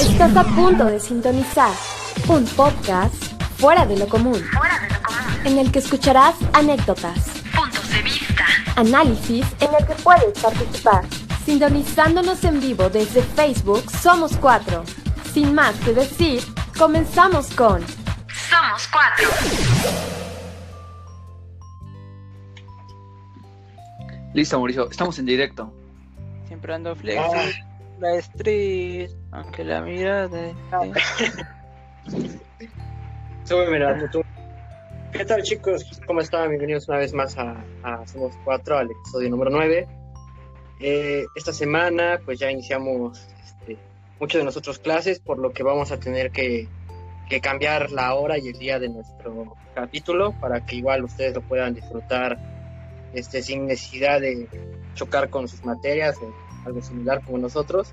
Estás a punto de sintonizar un podcast fuera de lo común, en el que escucharás anécdotas, puntos de vista, análisis en el que puedes participar. Sintonizándonos en vivo desde Facebook Somos Cuatro. Sin más que decir, comenzamos con Somos Cuatro. Listo, Mauricio, estamos en directo. Siempre ando flexi, la street, aunque la mirada. de- Sube mirando tú. ¿Qué tal chicos? ¿Cómo están? Bienvenidos una vez más a, a Somos Cuatro, al episodio número 9. Eh, esta semana pues ya iniciamos este, muchas de nosotros clases, por lo que vamos a tener que, que cambiar la hora y el día de nuestro capítulo para que igual ustedes lo puedan disfrutar este, sin necesidad de chocar con sus materias o algo similar como nosotros.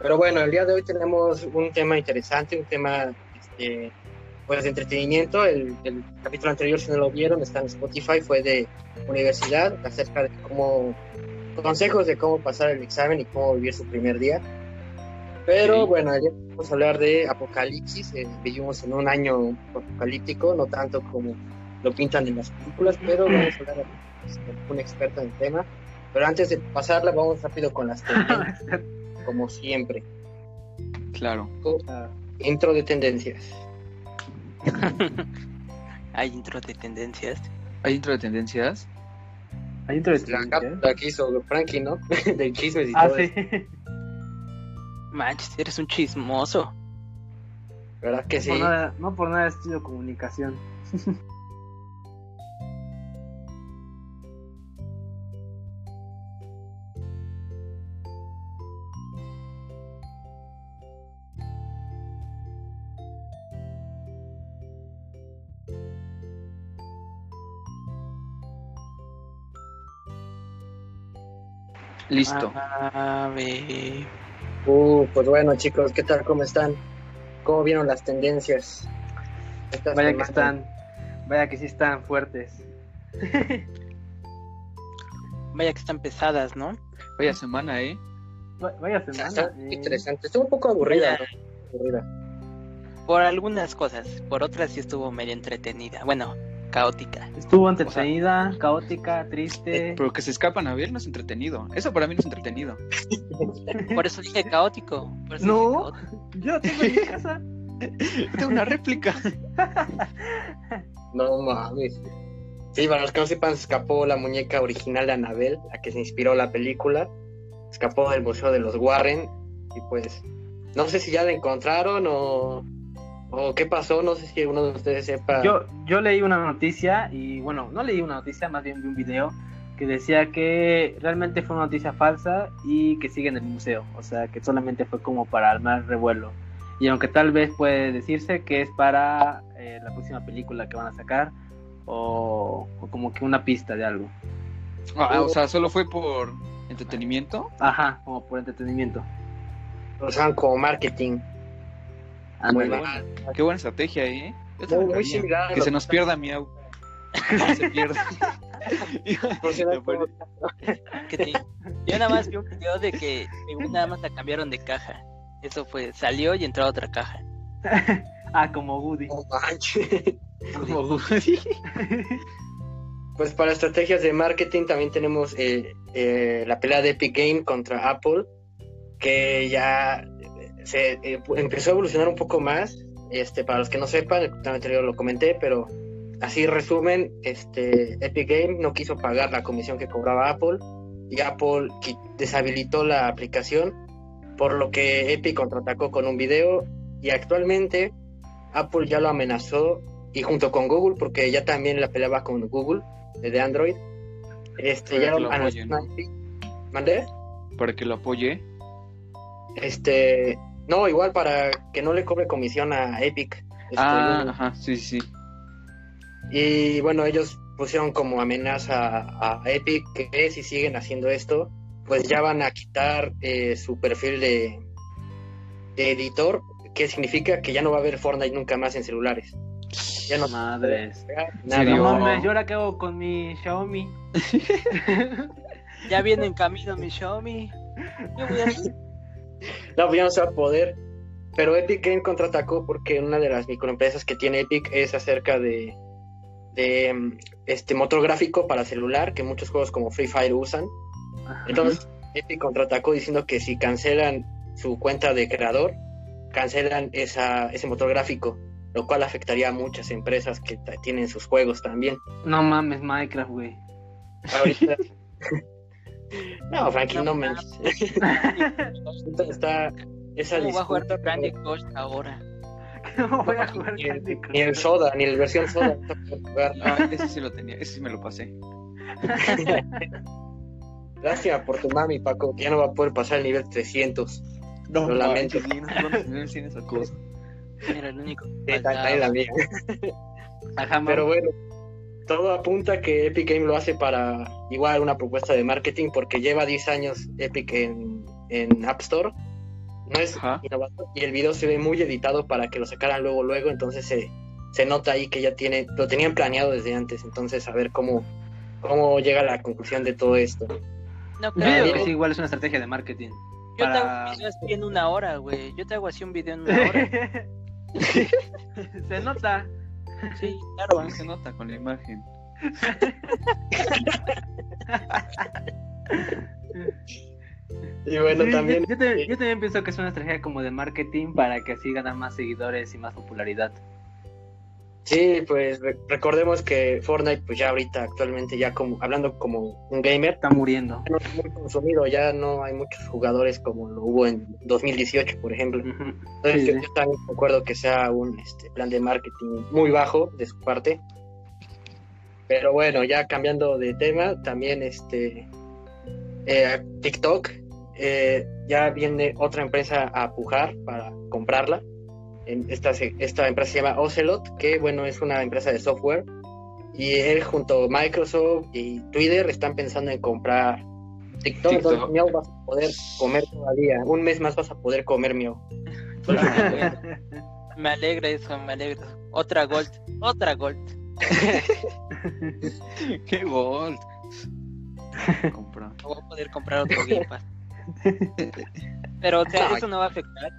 Pero bueno, el día de hoy tenemos un tema interesante, un tema este, pues de entretenimiento. El, el capítulo anterior, si no lo vieron, está en Spotify, fue de universidad, acerca de cómo, consejos de cómo pasar el examen y cómo vivir su primer día. Pero Sí. bueno, ayer vamos a hablar de apocalipsis. eh, vivimos en un año apocalíptico, no tanto como lo pintan en las películas, pero vamos a hablar con un experto en el tema. Pero antes de pasarla, vamos rápido con las tendencias, como siempre. Claro. Intro de tendencias. Hay intro de tendencias. ¿Hay intro de tendencias? Hay intro de La tendencia, ¿eh? cápsula que hizo Frankie, ¿no? de chismes y Ah, todo sí. eso. Manches, eres un chismoso. ¿Verdad que sí? Por nada, no por nada estudio comunicación. Listo. A ver. Uh, pues bueno, chicos, ¿qué tal? ¿Cómo están? ¿Cómo vieron las tendencias? Esta Vaya que están, vaya que sí están fuertes. Vaya que están pesadas, ¿no? Vaya semana, ¿eh? Va- Vaya Está semana. eh. interesante. Estuvo un poco aburrida, ¿no? Aburrida. Por algunas cosas, por otras sí estuvo medio entretenida. Bueno, caótica. Estuvo entretenida, caótica, triste. Pero que se escapan a ver no es entretenido. Eso para mí no es entretenido. Por eso dije caótico. Por eso No. dije caótico. Yo tengo en mi casa. Tengo una réplica. No mames. Sí, para los que no sepan, se escapó la muñeca original de Annabelle, la que se inspiró la película. Escapó del museo de los Warren. Y pues, no sé si ya la encontraron o, o qué pasó. No sé si alguno de ustedes sepa. Yo, yo leí una noticia y bueno, no leí una noticia, más bien vi un video que decía que realmente fue una noticia falsa y que sigue en el museo, o sea que solamente fue como para armar revuelo. Y aunque tal vez puede decirse que es para eh, la próxima película que van a sacar o, o como que una pista de algo. Ah, o sea, solo fue por entretenimiento. Ajá, como por entretenimiento. Lo usaban como marketing. Muy. Qué buena estrategia, ¿eh? Yo Muy, similar Que se nos pierda Miau. Que se pierda. Que te- Yo nada más vi un video de que nada más la cambiaron de caja. Eso fue, salió y entró a otra caja. Ah, como Woody. Manches. Como Woody. Pues para estrategias de marketing también tenemos eh, eh, la pelea de Epic Game contra Apple, que ya se eh, empezó a evolucionar un poco más. Este, para los que no sepan, el programa anterior lo comenté, pero así resumen, este, Epic Game no quiso pagar la comisión que cobraba Apple y Apple deshabilitó la aplicación, por lo que Epic contraatacó con un video y actualmente Apple ya lo amenazó y junto con Google, porque ya también la peleaba con Google de Android, este, Para ya lo lo amenazó apoyen. a Epic. ¿Mandé? Para que lo apoye. Este, no, igual para que no le cobre comisión a Epic. Este, Ah, ajá, sí, sí. Y bueno, ellos pusieron como amenaza a, a Epic que si siguen haciendo esto, pues ya van a quitar eh, su perfil de, de editor, que significa que ya no va a haber Fortnite nunca más en celulares. Ya no Madres. nada. serio? No Yo- mames, ¿y ahora qué hago con mi Xiaomi? Ya viene en camino mi Xiaomi. Yo voy a- No, pues ya no se va a poder. pero Epic Game contraatacó porque una de las microempresas que tiene Epic es acerca de, de mm, este motor gráfico para celular que muchos juegos como Free Fire usan. Ajá. Entonces Epic contraatacó diciendo que si cancelan su cuenta de creador, cancelan esa, ese motor gráfico, lo cual afectaría a muchas empresas que tienen sus juegos también. No mames, Minecraft, güey. Ahorita... no, Frankie, no, No está esa ¿Cómo va a jugar Candy Crush ahora? No voy a jugar ni, el, Candy Crush. ni el Soda, ni la versión Soda. jugar. Ah, ese sí lo tenía, ese sí me lo pasé. Lástima por tu mami, Paco, que ya no va a poder pasar el nivel 300. No, Lo lamento. sí, no, no, no, sí, esa cosa. Era el único. Sí, que la mía. Ajá, man. Pero bueno, todo apunta que Epic Game lo hace para igual una propuesta de marketing porque lleva 10 años Epic en, en App Store. No es Ajá. innovador y el video se ve muy editado para que lo sacaran luego, luego. Entonces se, se nota ahí que ya tiene, lo tenían planeado desde antes. Entonces a ver cómo, cómo llega a la conclusión de todo esto. No Yo creo. digo que sí, igual es una estrategia de marketing. Yo te hago un video así en una hora, güey. Yo te hago así un video en una hora. Se nota. Sí, claro. Se nota con la imagen. Y bueno, Sí, también... Yo, yo también, yo también pienso que es una estrategia como de marketing para que así ganan más seguidores y más popularidad. Sí, pues re- recordemos que Fortnite, pues ya ahorita actualmente ya como hablando como un gamer, Está muriendo. ya no es muy consumido, ya no hay muchos jugadores como lo hubo en 2018, por ejemplo. Entonces Sí, yo, sí. yo también recuerdo que sea un este, plan de marketing muy bajo de su parte. Pero bueno, ya cambiando de tema, también este eh, TikTok eh, ya viene otra empresa a pujar para comprarla. En- Esta, se- esta empresa se llama Ocelot, que bueno, es una empresa de software. Y él junto a Microsoft y Twitter están pensando en comprar TikTok. TikTok. Entonces, Miau, vas a poder comer todavía. Un mes más vas a poder comer, Miau. Me alegra eso, me alegra. Otra Gold, otra Gold. ¡Qué gol! Compra. No voy a poder comprar otro Game Pass. Pero, o sea, Ay. eso no va a afectar.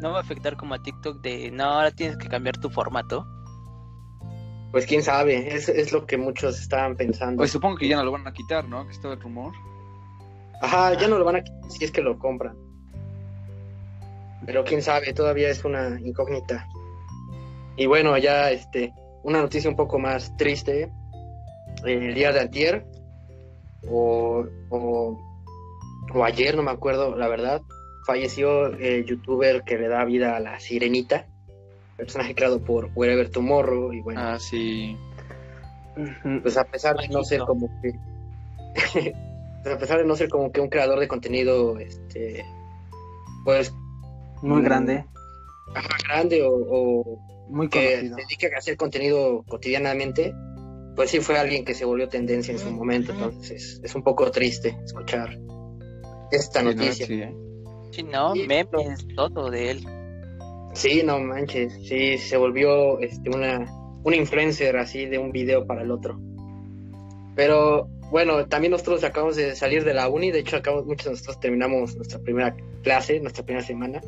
No va a afectar como a TikTok de, no, ahora tienes que cambiar tu formato. Pues quién sabe, es, es lo que muchos estaban pensando. Pues supongo que ya no lo van a quitar, ¿no? Que estaba el rumor. Ajá, ya no lo van a quitar si es que lo compran. Pero quién sabe, todavía es una incógnita. Y bueno, ya este, una noticia un poco más triste. eh, El día de antier, o, o, o ayer, no me acuerdo, la verdad, falleció el youtuber que le da vida a la sirenita, personaje creado por Wherever Tomorrow, y bueno, Ah, sí. Pues a pesar de no ser como que pues a pesar de no ser como que un creador de contenido este pues Muy Mm. grande, ajá, grande o, o muy que conocido. se dedique a hacer contenido cotidianamente pues sí fue alguien que se volvió tendencia en su momento entonces es, es un poco triste escuchar esta Sí, ¿no? noticia Sí, ¿eh? Sí, no, Sí, memes, todo de él. sí no manches sí se volvió este una una influencer así de un video para el otro pero bueno también nosotros acabamos de salir de la uni de hecho acabamos muchos de nosotros terminamos nuestra primera clase nuestra primera semana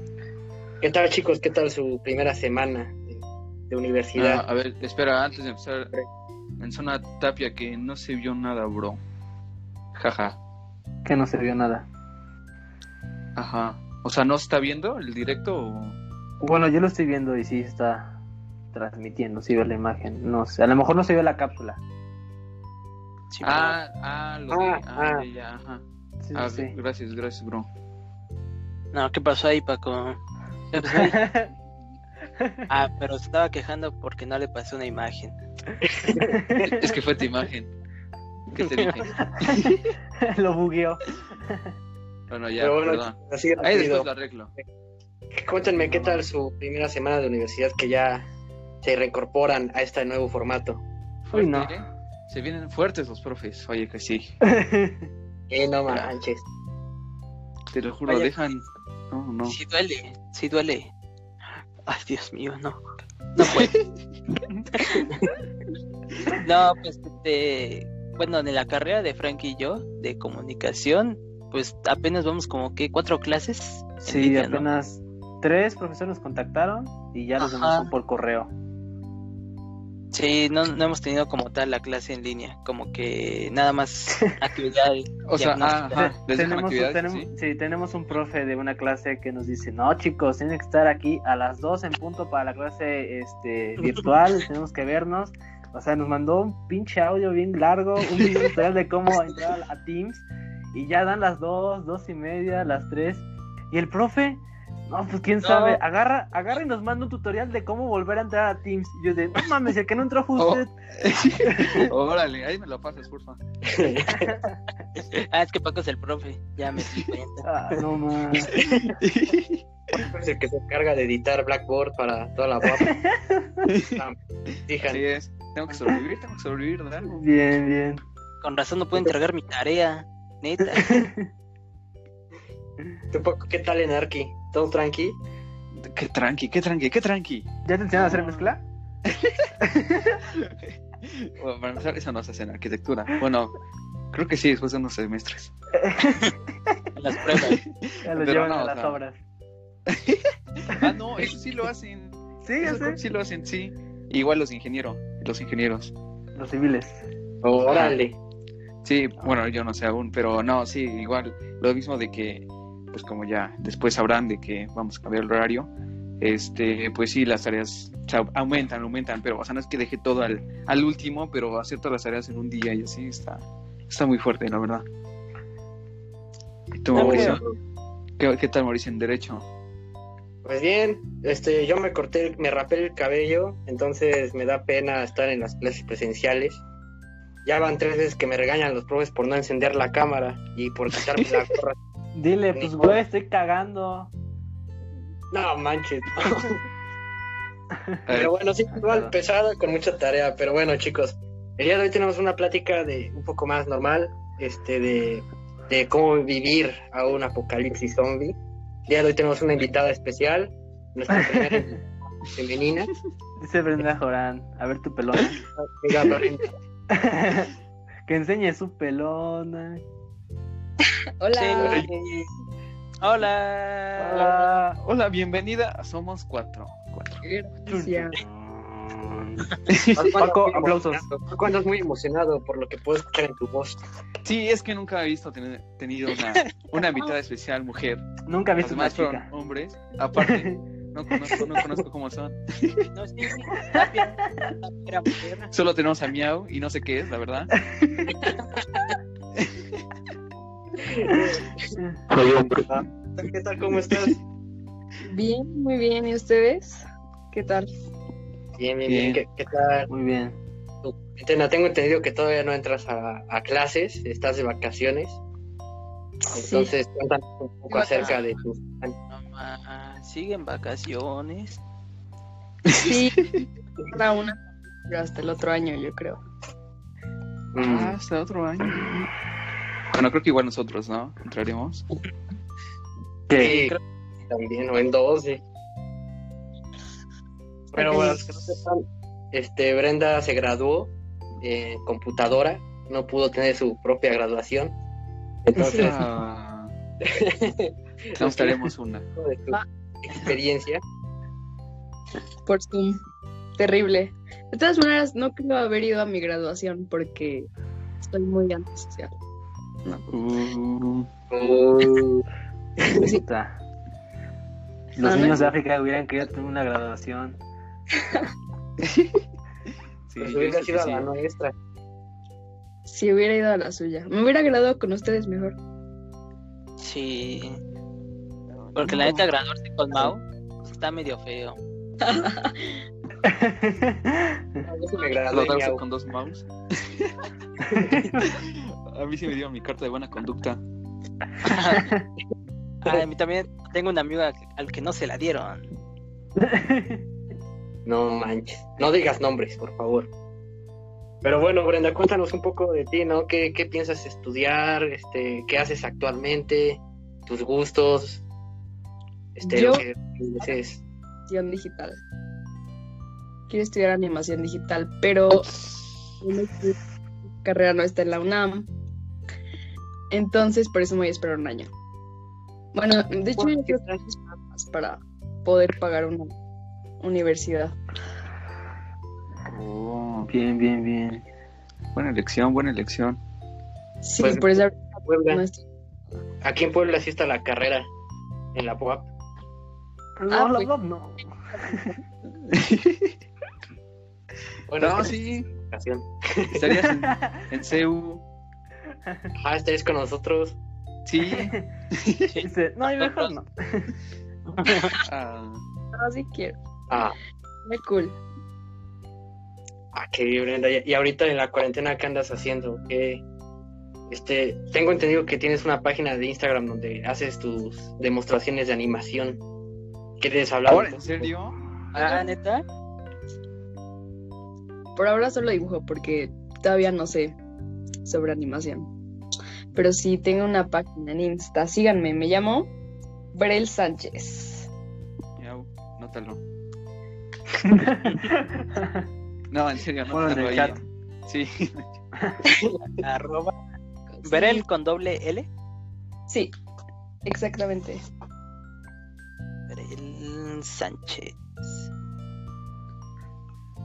qué tal chicos qué tal su primera semana de, de universidad Ah, a ver, espera, antes de empezar, menciona Tapia que no se vio nada, bro. Jaja. Que no se vio nada. Ajá. O sea, ¿no se está viendo el directo o...? Bueno, yo lo estoy viendo y sí está transmitiendo, sí veo la imagen. No sé, a lo mejor no se vio la cápsula. Sí, Ah, ah, lo vi. Ah, Ah, ah. ya, ajá. Sí, Ah, sí. gracias, gracias, bro. No, ¿qué pasó ahí, Paco? Ah, pero se estaba quejando porque no le pasó una imagen. Es que fue tu imagen. ¿Qué te dije? lo bugueó. Bueno, ya, Pero bueno, perdón. así Ahí después lo arreglo. cuéntenme qué tal su primera semana de universidad que ya se reincorporan a este nuevo formato Uy, no. ¿eh? Se vienen fuertes los profes. Oye, que sí. eh no manches Te lo juro, Oye, dejan. No, no. Sí duele, sí duele. Ay, Dios mío, no. No puedo. no, pues, este, bueno, en la carrera de Frank y yo, de comunicación, pues apenas vamos como que cuatro clases. Sí, línea, ¿no? apenas tres profesores nos contactaron y ya los demás son por correo. Sí, no, no hemos tenido como tal la clase en línea, como que nada más actividades. O sea, ajá, tenemos, actividades, tenemos- sí, tenemos un profe de una clase que nos dice, no chicos, tienen que estar aquí a las 2 en punto para la clase este, virtual, tenemos que vernos. O sea, nos mandó un pinche audio bien largo, un video tutorial de cómo entrar a Teams y ya dan las 2, dos y media, las 3 y el profe, no, pues quién No. sabe, agarra, agarra y nos manda un tutorial de cómo volver a entrar a Teams. Y yo de, no mames, el que no entró fue Oh. usted. Órale, ahí me lo pasas, porfa. Ah, es que Paco es el profe, ya me di cuenta. Ah, no mames. Es el que se encarga de editar Blackboard para toda la guapa. Ah, Así es. Tengo que sobrevivir, tengo que sobrevivir de algo. Bien, bien. Con razón no puedo entregar mi tarea, neta. ¿tú, Paco, ¿qué tal en Arki? ¿Todo tranqui? Qué tranqui, qué tranqui, qué tranqui. ¿Ya te enseñaron a hacer mezcla? Bueno, para empezar, eso no se hace en arquitectura. Bueno, creo que sí, después de unos semestres. En las pruebas. Ya lo Pero llevan no, a o las sea, obras. Ah, no, eso sí lo hacen. Sí, Eso sí lo hacen, sí. Igual los ingenieros, los ingenieros. Los civiles. Órale. Sí, bueno, yo no sé aún, pero no, sí, igual, lo mismo de que, pues como ya después sabrán de que vamos a cambiar el horario, este, pues sí, las tareas o sea, aumentan, aumentan, pero, o sea, no es que deje todo al, al último, pero hacer todas las tareas en un día y así está, está muy fuerte, la verdad. ¿Y tú, No, Mauricio? pero- ¿Qué, qué tal, Mauricio, en Derecho? Pues bien, este, yo me corté, me rapé el cabello, entonces me da pena estar en las clases presenciales. Ya van tres veces que me regañan los profes por no encender la cámara y por quitarme la gorra. Dile, pues güey, estoy cagando. No manches. Pero bueno, sí, igual pesado con mucha tarea. Pero bueno, chicos, el día de hoy tenemos una plática de un poco más normal, este, de, de cómo vivir a un apocalipsis zombie. El día de hoy tenemos una invitada especial, nuestra primera femenina. Dice Brenda Jorán. A ver tu pelona. Venga, Lorena. que enseñe su pelona. Hola. Sí. Hola. Hola. hola, bienvenida Somos Cuatro. Cuatro. Gracias. Paco, aplausos. Paco, andas muy emocionado por lo que puedo escuchar en tu voz. Sí, es que nunca he visto tener tenido una, una invitada especial mujer. Nunca he visto Los una chica. hombres. Aparte, no conozco, no conozco cómo son. No, sí, Tapia, Tapia era mujer. Solo tenemos a Miau y no sé qué es, la verdad. ¿Qué tal? ¿Cómo estás? Bien, muy bien. ¿Y ustedes? ¿Qué tal? Bien, bien, Bien. bien. ¿Qué, qué tal? Muy bien. Tengo entendido que todavía no entras a, a clases, estás de vacaciones. Entonces, cuéntanos un poco acerca de tus... Mamá, siguen vacaciones. Sí, para una pero hasta el otro año, yo creo. Mm, Ah, hasta otro año. Bueno, creo que igual nosotros, ¿no? Entraremos. sí, también, o en dos, sí. Pero bueno, los que no sepan, este, Brenda se graduó en computadora, no pudo tener su propia graduación. Entonces, Ah, nos daremos una. de tu experiencia. Por Zoom. Terrible. De todas maneras, no creo haber ido a mi graduación porque estoy muy antisocial. Uh, Uh, Puta. Los Ah, niños no. de África hubieran querido tener una graduación. sí, pues hubiera sido sí. la nuestra. Si hubiera ido a la suya. Me hubiera graduado con ustedes mejor. Sí. Porque la neta, graduarse con Mau está medio feo. Me gradué, Graduarse con dos mouse. a mí sí me dieron mi carta de buena conducta. Ay, a mí también tengo un amigo al, al que no se la dieron. No manches. No digas nombres, por favor. Pero bueno, Brenda, cuéntanos un poco de ti, ¿no? ¿Qué, qué piensas estudiar? Este, ¿Qué haces actualmente? ¿Tus gustos? Yo- lo que desees. Animación digital. Quiero estudiar animación digital, pero mi carrera no está en la UNAM. Entonces, por eso me voy a esperar un año. Bueno, de hecho, yo quiero esperar más para poder pagar una universidad. Oh, Bien, bien, bien. buena elección, buena elección. Sí, Pues, por eso Puebla. no estoy- Aquí en Puebla sí está la carrera en la PUAP. No, la pues. verdad, no. Bueno, No, es que sí, estarías en, en CEU. Ah, estáis con nosotros. Sí. Dice, no, y mejor no. Ah, No, sí quiero. Ah, Muy cool. ah, qué bien, Brenda. Y y ahorita en la cuarentena, ¿qué andas haciendo? ¿Qué? Este, tengo entendido que tienes una página de Instagram donde haces tus demostraciones de animación. ¿Quieres hablar? ¿Ahora, en serio? Ah, neta. Por ahora solo dibujo porque todavía no sé sobre animación. Pero sí tengo una página en Insta. Síganme, me llamo Brel Sánchez. Ya, nótalo. No, en serio, no. Ponlo en el chat. Sí. Arroba. Verel con doble L. Sí, exactamente. Sánchez.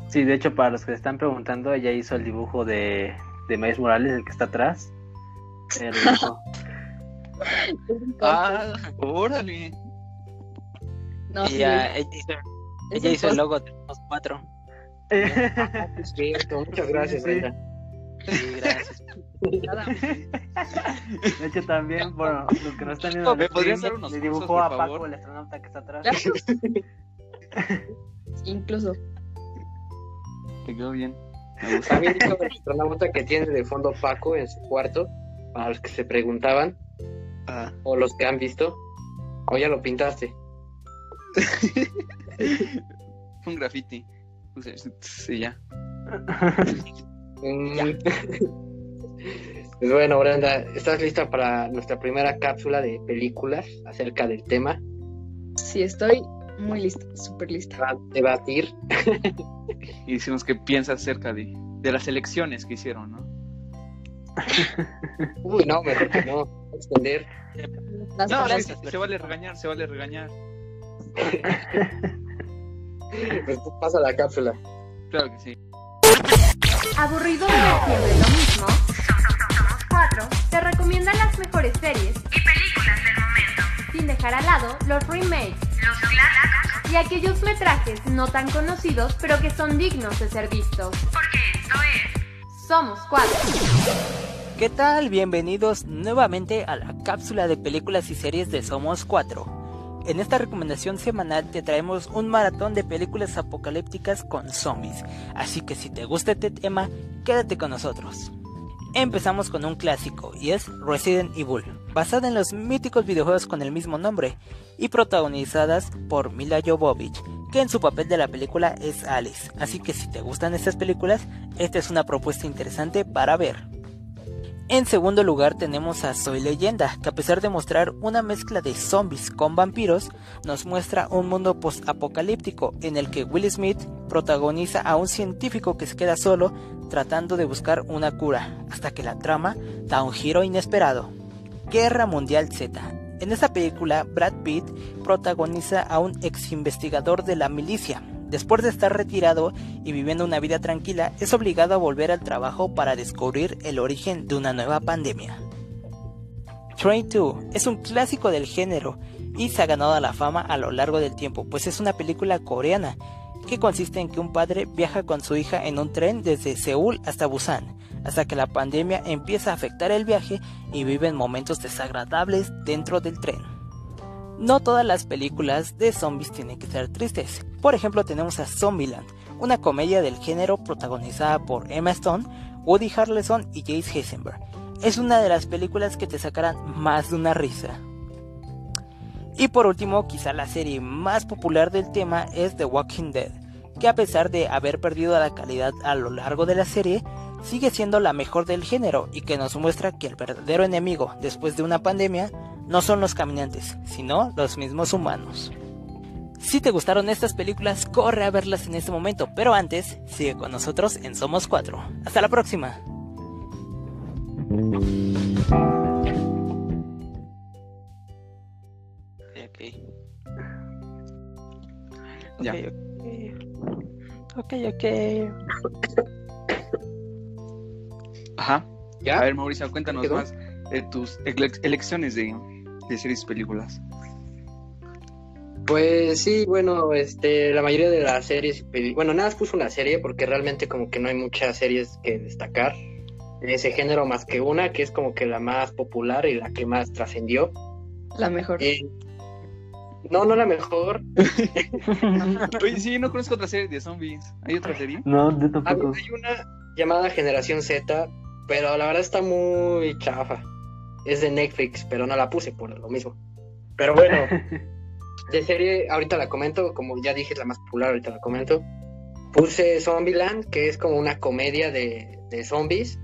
Sí, de hecho, para los que se están preguntando, ella hizo el dibujo de, de Miles Morales, el que está atrás. Dibujó. Ah, órale. No, sí, Ella, ella hizo, ella el logo de los cuatro. Es cierto, muchas gracias, Sí, sí. Brenda. Sí, gracias. De hecho, también, bueno, los que no están viendo el ¿Me podrías stream, dar unos le dibujó a Paco, favor? el astronauta que está atrás. Incluso. Te quedó bien. También dijo el astronauta que tiene de fondo Paco en su cuarto, para los que se preguntaban, Ah, o los que han visto, o ya lo pintaste. fue un graffiti. Sí, ya. Mm. Pues bueno, Brenda, ¿estás lista para nuestra primera cápsula de películas acerca del tema? Sí, estoy muy lista, súper lista. Para debatir. Y decimos qué piensas acerca de, de las elecciones que hicieron, ¿no? Uy, no, mejor que no. Extender. Las No, se, se vale regañar, se vale regañar. Pues tú pasa la cápsula. Claro que sí. ¿Aburrido siempre lo mismo? Somos cuatro Te recomiendan las mejores series, y películas del momento. sin dejar al lado los remakes Los clásicos, y aquellos metrajes no tan conocidos pero que son dignos de ser vistos. porque esto es Somos cuatro. ¿Qué tal? Bienvenidos nuevamente a la cápsula de películas y series de Somos 4. En esta recomendación semanal te traemos un maratón de películas apocalípticas con zombies, así que si te gusta este tema, quédate con nosotros. Empezamos con un clásico y es Resident Evil, basada en los míticos videojuegos con el mismo nombre y protagonizadas por Mila Jovovich, que en su papel de la película es Alice, así que si te gustan estas películas, esta es una propuesta interesante para ver. En segundo lugar tenemos a Soy Leyenda, que a pesar de mostrar una mezcla de zombies con vampiros, nos muestra un mundo post-apocalíptico en el que Will Smith protagoniza a un científico que se queda solo tratando de buscar una cura, hasta que la trama da un giro inesperado. Guerra Mundial Z. En esta película, Brad Pitt protagoniza a un ex investigador de la milicia. Después de estar retirado y viviendo una vida tranquila, es obligado a volver al trabajo para descubrir el origen de una nueva pandemia. Train 2 es un clásico del género y se ha ganado la fama a lo largo del tiempo, pues es una película coreana que consiste en que un padre viaja con su hija en un tren desde Seúl hasta Busan, hasta que la pandemia empieza a afectar el viaje y viven momentos desagradables dentro del tren. No todas las películas de zombies tienen que ser tristes. Por ejemplo, tenemos a Zombieland, una comedia del género protagonizada por Emma Stone, Woody Harrelson y Jace Eisenberg. Es una de las películas que te sacarán más de una risa. Y por último, quizá la serie más popular del tema es The Walking Dead, que a pesar de haber perdido la calidad a lo largo de la serie, sigue siendo la mejor del género y que nos muestra que el verdadero enemigo después de una pandemia no son los caminantes, sino los mismos humanos. Si te gustaron estas películas, corre a verlas en este momento, pero antes, sigue con nosotros en Somos 4. Hasta la próxima. Ya. Ok, ok. Ok, Ajá. ¿Ya? A ver, Mauricio, cuéntanos ¿Quedó? más de tus ele- elecciones de, de series y películas. Pues sí, bueno, este, la mayoría de las series, bueno, nada más puse una serie porque realmente como que no hay muchas series que destacar en ese género más que una, que es como que la más popular y la que más trascendió. La mejor. Eh, no, no la mejor. Oye, sí, no conozco otra serie de zombies. ¿Hay otra serie? No, yo Hay, tampoco. hay una llamada Generación Z, pero la verdad está muy chafa. Es de Netflix, pero no la puse por lo mismo. Pero bueno, de serie, ahorita la comento, como ya dije, es la más popular, ahorita la comento. Puse Zombieland, que es como una comedia de, de zombies.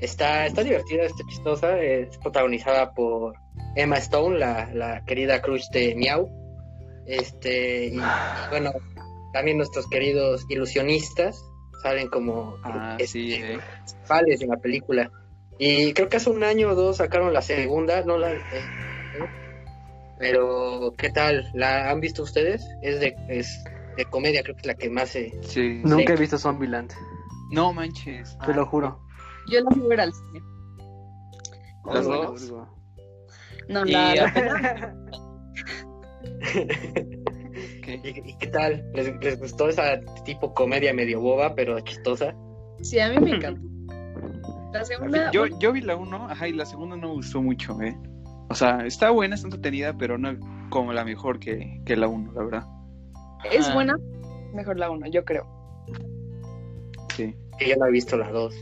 Está, está divertida, está chistosa. Es protagonizada por Emma Stone, la, la querida crush de Miau. Este, y, y bueno, también nuestros queridos ilusionistas salen como Ah, este, sí, eh. principales en la película. Y creo que hace un año o dos sacaron la segunda, no la. eh, pero, ¿qué tal? ¿La han visto ustedes? Es de, es de comedia, creo que es la que más se. Sí. Nunca he visto Zombieland, No manches. te lo juro. Yo la fui a ver al cine. Las dos. No, Y la, la-. ¿Y, y qué tal? ¿Les, les gustó esa tipo comedia medio boba, pero chistosa? sí, a mí me encantó. La segunda, Yo, yo vi la uno, ajá, y la segunda no me gustó mucho, ¿eh? O sea, está buena, está entretenida, pero no como la mejor que, que la uno, la verdad. es Ajá. buena, mejor la uno, yo creo. Sí. Que yo no he visto la dos.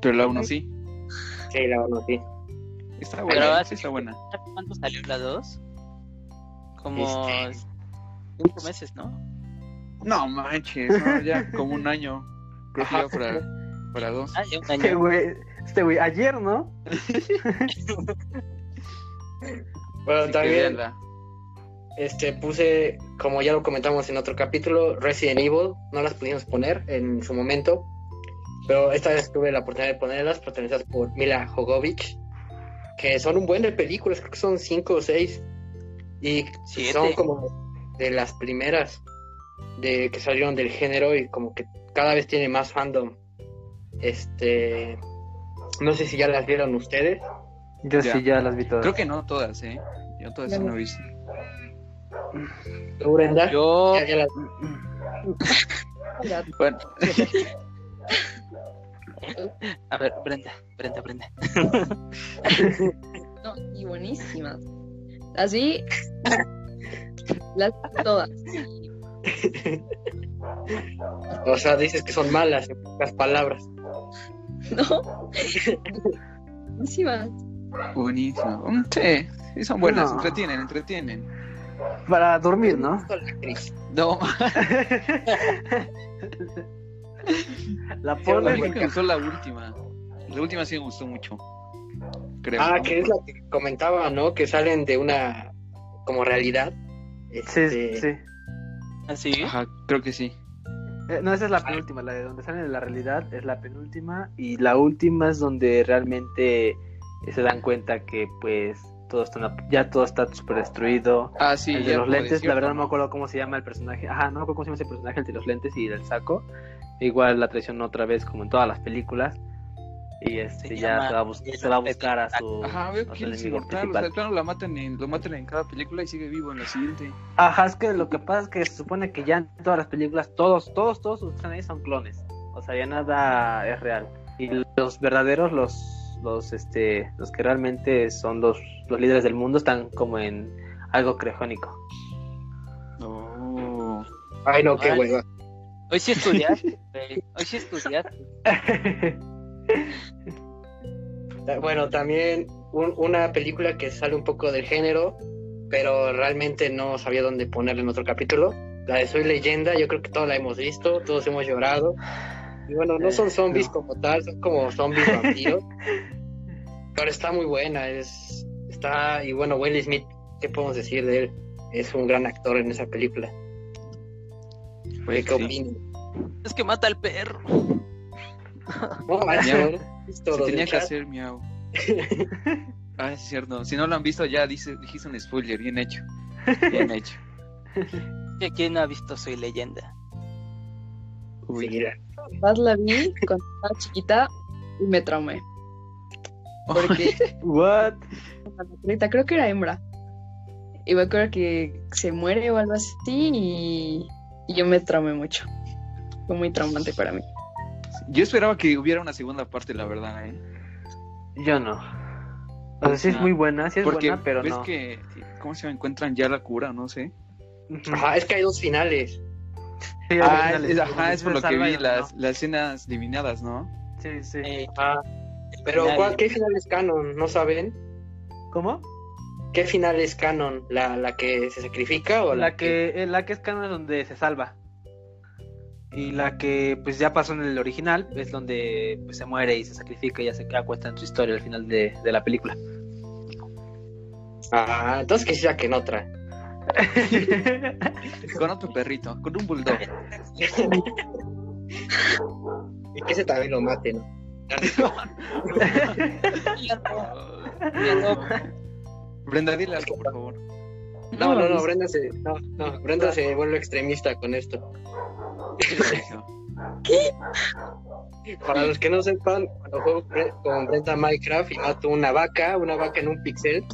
Pero la uno sí. Sí, la uno sí. Está buena, sí está buena. ¿Cuándo salió la 2? Como Este- cinco meses, ¿no? No manches, no, ya como un año. Creo que ya para, para dos. Ah, Este güey, este güey, ayer, ¿no? Bueno, Así también este, puse, como ya lo comentamos en otro capítulo, Resident Evil. No las pudimos poner en su momento. Pero esta vez tuve la oportunidad de ponerlas, protagonizadas por Mila Jovovich. Que son un buen de películas, creo que son cinco o seis. Y Siete. son como de las primeras de que salieron del género y como que cada vez tiene más fandom. Este, no sé si ya las vieron ustedes. Yo Ya. sí ya las vi todas. Creo que no todas, ¿eh? Yo todas no no. he visto. ¿Tú, Brenda? Yo, Ya- ya las- Ya, Bueno, a ver, Brenda, Brenda, Brenda. No, y buenísimas. Así, las todas. O sea, dices que son malas, en pocas palabras. ¿No? Buenísimas. buenísimo. Mm, Sí, sí son buenas, No. entretienen, entretienen. Para dormir, ¿no? La. No, La la última. La última sí me gustó mucho. Creo. Ah, ¿no? que es la que comentaba, ¿no? Que salen de una como realidad. Sí, Este, sí. ¿Así? Ajá, creo que sí. Eh, no, esa es la penúltima, la de donde salen de la realidad es la penúltima y la última es donde realmente eh, se dan cuenta que pues todo está ya todo está súper destruido. Ah, sí. el de los lentes, la verdad no me acuerdo cómo se llama el personaje. Ajá, no me acuerdo cómo se llama ese personaje, el de los lentes y del saco. Igual la traicionó otra vez como en todas las películas. Y este Se ya llama se va, a bus- se va a buscar a su, Ajá, veo a que su es inmortal. O sea, plano la matan en, lo matan en cada película y sigue vivo en la siguiente. Ajá, es que lo que pasa es que se supone que ya en todas las películas, todos, todos, todos sus personajes son clones. O sea, ya nada es real. Y los verdaderos, los, los, este, los que realmente son los, los líderes del mundo están como en algo crejónico. No. Ay, no, qué hueva. Hoy sí estudiaste, güey. Hoy sí estudiaste. Bueno, también un- una película que sale un poco del género, pero realmente no sabía dónde ponerla en otro capítulo. La de Soy Leyenda, yo creo que todos la hemos visto, todos hemos llorado. Y bueno, no son zombies como tal, son como zombies vampiros. pero está muy buena, es está y bueno, Will Smith, ¿qué podemos decir de él? Es un gran actor en esa película. Pues, ¿Qué sí. opinan? Es que mata al perro. No, Miau. ¿no? ¿Visto Se tenía que hacer miau. Ah, es cierto. Si no lo han visto, ya dice, dijiste un spoiler. Bien hecho. Bien hecho. ¿Qui- ¿Quién no ha visto Soy Leyenda? Uy. Sí. Más la vi cuando estaba chiquita y me traumé. Porque What? creo que era hembra. Y me acuerdo que se muere o algo así y, y yo me traumé mucho. Fue muy traumante para mí. Yo esperaba que hubiera una segunda parte, la verdad, ¿eh? Yo no. O sea, sí es muy buena, sí es Porque buena, pero ves no. que, ¿cómo se encuentran ya la cura? No sé. Ajá, es que hay dos finales. Sí, Ah, es, ajá, es por lo que vi, las, no. las escenas eliminadas, ¿no? Sí, sí. Eh, Ah, pero Final. ¿cuál- ¿qué final es canon? ¿No saben? ¿Cómo? ¿Qué final es canon? ¿La, la que se sacrifica o la, La que, eh, la que es canon es donde se salva. Y la que pues ya pasó en el original es donde pues, se muere y se sacrifica y ya se queda cuenta en su historia al final de, de la película. Ah, entonces que sí saquen otra. Con otro perrito, con un bulldog. Y que ese también lo mate, ¿no? Brenda, dile algo, por favor. No, no, no, Brenda se, no, no, Brenda se vuelve extremista con esto. Para los que no sepan, cuando juego con Brenda Minecraft y mato una vaca, una vaca en un pixel,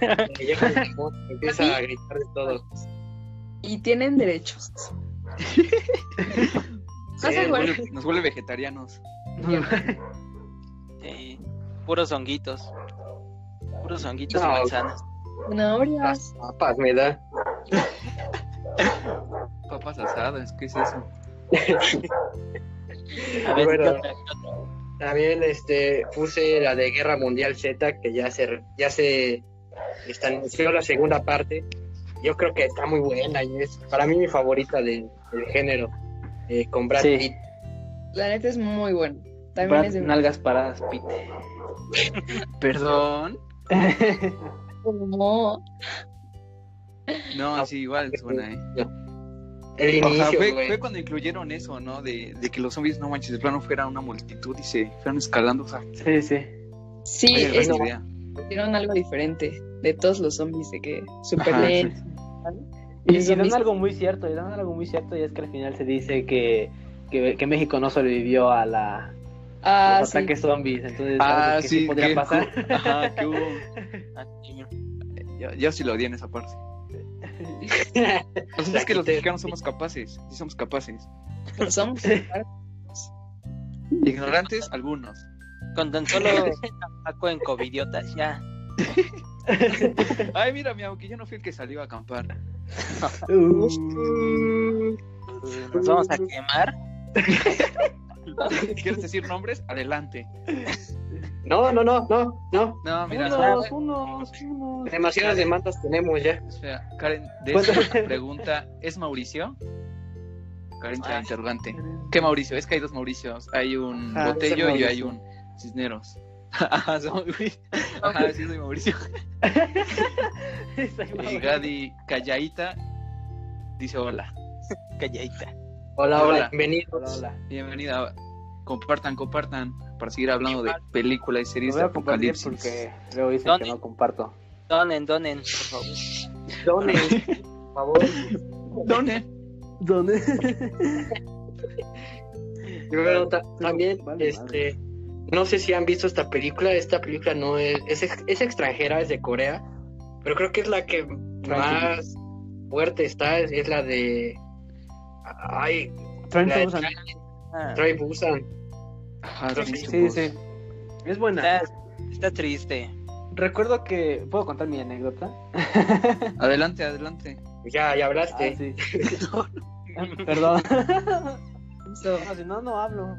me llega el demonio, empieza a gritar de todo. Y tienen derechos. Sí, Nos vuelve, nos vuelve vegetarianos. sí, puros honguitos. Puros honguitos y No. manzanas. Zanahorias. Las papas me da. Papas asadas, ¿qué es eso? A Bueno. También este puse la de Guerra Mundial Z, que ya se ya se está anunció la segunda parte. Yo creo que está muy buena y es para mí mi favorita del, del género. eh, con Brad Sí. Pitt. La neta es muy buena. También Brad, es de nalgas paradas, Pete. Perdón. Como No, sí, igual suena, ¿eh? El Ojalá, inicio, fue, cuando incluyeron eso, ¿no? De, de que los zombies, no manches, de plano fuera una multitud y se fueran escalando. O sea, Sí, sí. Sí, vaya gran es, idea. hicieron algo diferente de todos los zombies, de que super Ajá. Y, y dan algo muy cierto, y dan algo muy cierto, y es que al final se dice que, que, que México no sobrevivió a la, Ah, los sí. ataques zombies, entonces Ah, que sí, sí, podría que- pasar. Ajá, que hubo. Ah. Yo, yo sí lo odié en esa parte. O sea, es que los mexicanos somos capaces, sí somos capaces. Somos Ignorantes, algunos. Con tan solo Paco en covidiotas, ya. Ay, mira, mi que yo no fui el que salió a acampar. Nos vamos a quemar. ¿Quieres decir nombres? Adelante. No, no, no, no, no. No, mira, unos, unos, unos. Demasiadas demandas tenemos ya. espera, Karen, de esa pregunta, ¿es Mauricio? Karen trae Ah. interrogante. ¿Qué Mauricio? Es que hay dos Mauricios. Hay un Ah, Botello y hay un Cisneros. Ajá, soy- Ajá, sí soy Mauricio. Y Gadi Callaita dice hola. Calladita. Hola, Hola. hola, bienvenidos. Hola, hola. Bienvenida. Compartan, compartan para seguir hablando de películas y Lo series voy de a apocalipsis. porque luego dicen ¿Dónde? que no comparto. Donen, donen, por favor. Donen, por favor. Y luego ta- también, Vale, este, no sé si han visto esta película. Esta película no es, es, ex- es extranjera, es de Corea, pero creo que es la que más fuerte está. Es, es la de, ay, Train to Busan. Ah, Train to Busan. Ajá, sí, Sí, sí. Es buena. está, está triste. Recuerdo que. ¿Puedo contar mi anécdota? Adelante, adelante. Ya, ya Ah, hablaste. sí. Perdón. No, si no, no hablo.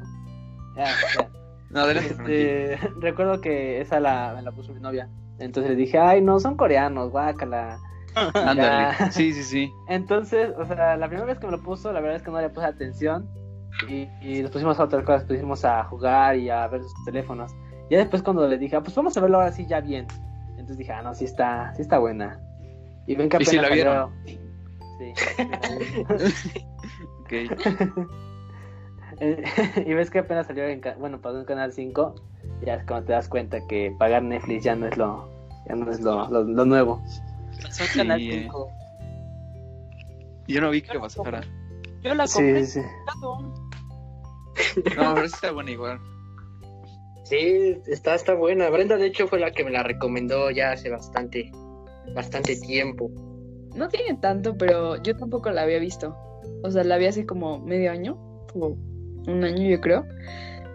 Ya, ya. No, adelante. Este, recuerdo que esa la, me la puso mi novia. Entonces le dije, ay, no, son coreanos, guácala. Ándale. Sí, sí, sí. Entonces, o sea, la primera vez que me lo puso, la verdad es que no le puse atención. Y, y nos pusimos a otras cosas, pusimos a jugar y a ver sus teléfonos. Ya después cuando le dije, ah, pues vamos a verlo ahora sí ya bien. Entonces dije, ah, no, sí está, sí está buena. Y ven que ¿Y si apenas la vieron? salió- Sí. sí y ves que apenas salió en, bueno, pasó en Canal 5, ya es cuando te das cuenta que pagar Netflix ya no es lo, ya no es lo, lo, lo nuevo. Pasó en Sí, Canal eh. 5. Yo no vi que pasara. Yo la Sí, compré. sí. No, pero sí está buena igual. Sí, está, está buena. Brenda, de hecho, fue la que me la recomendó ya hace bastante, bastante tiempo. No tiene tanto, pero yo tampoco la había visto. O sea, la vi hace como medio año, como un año yo creo.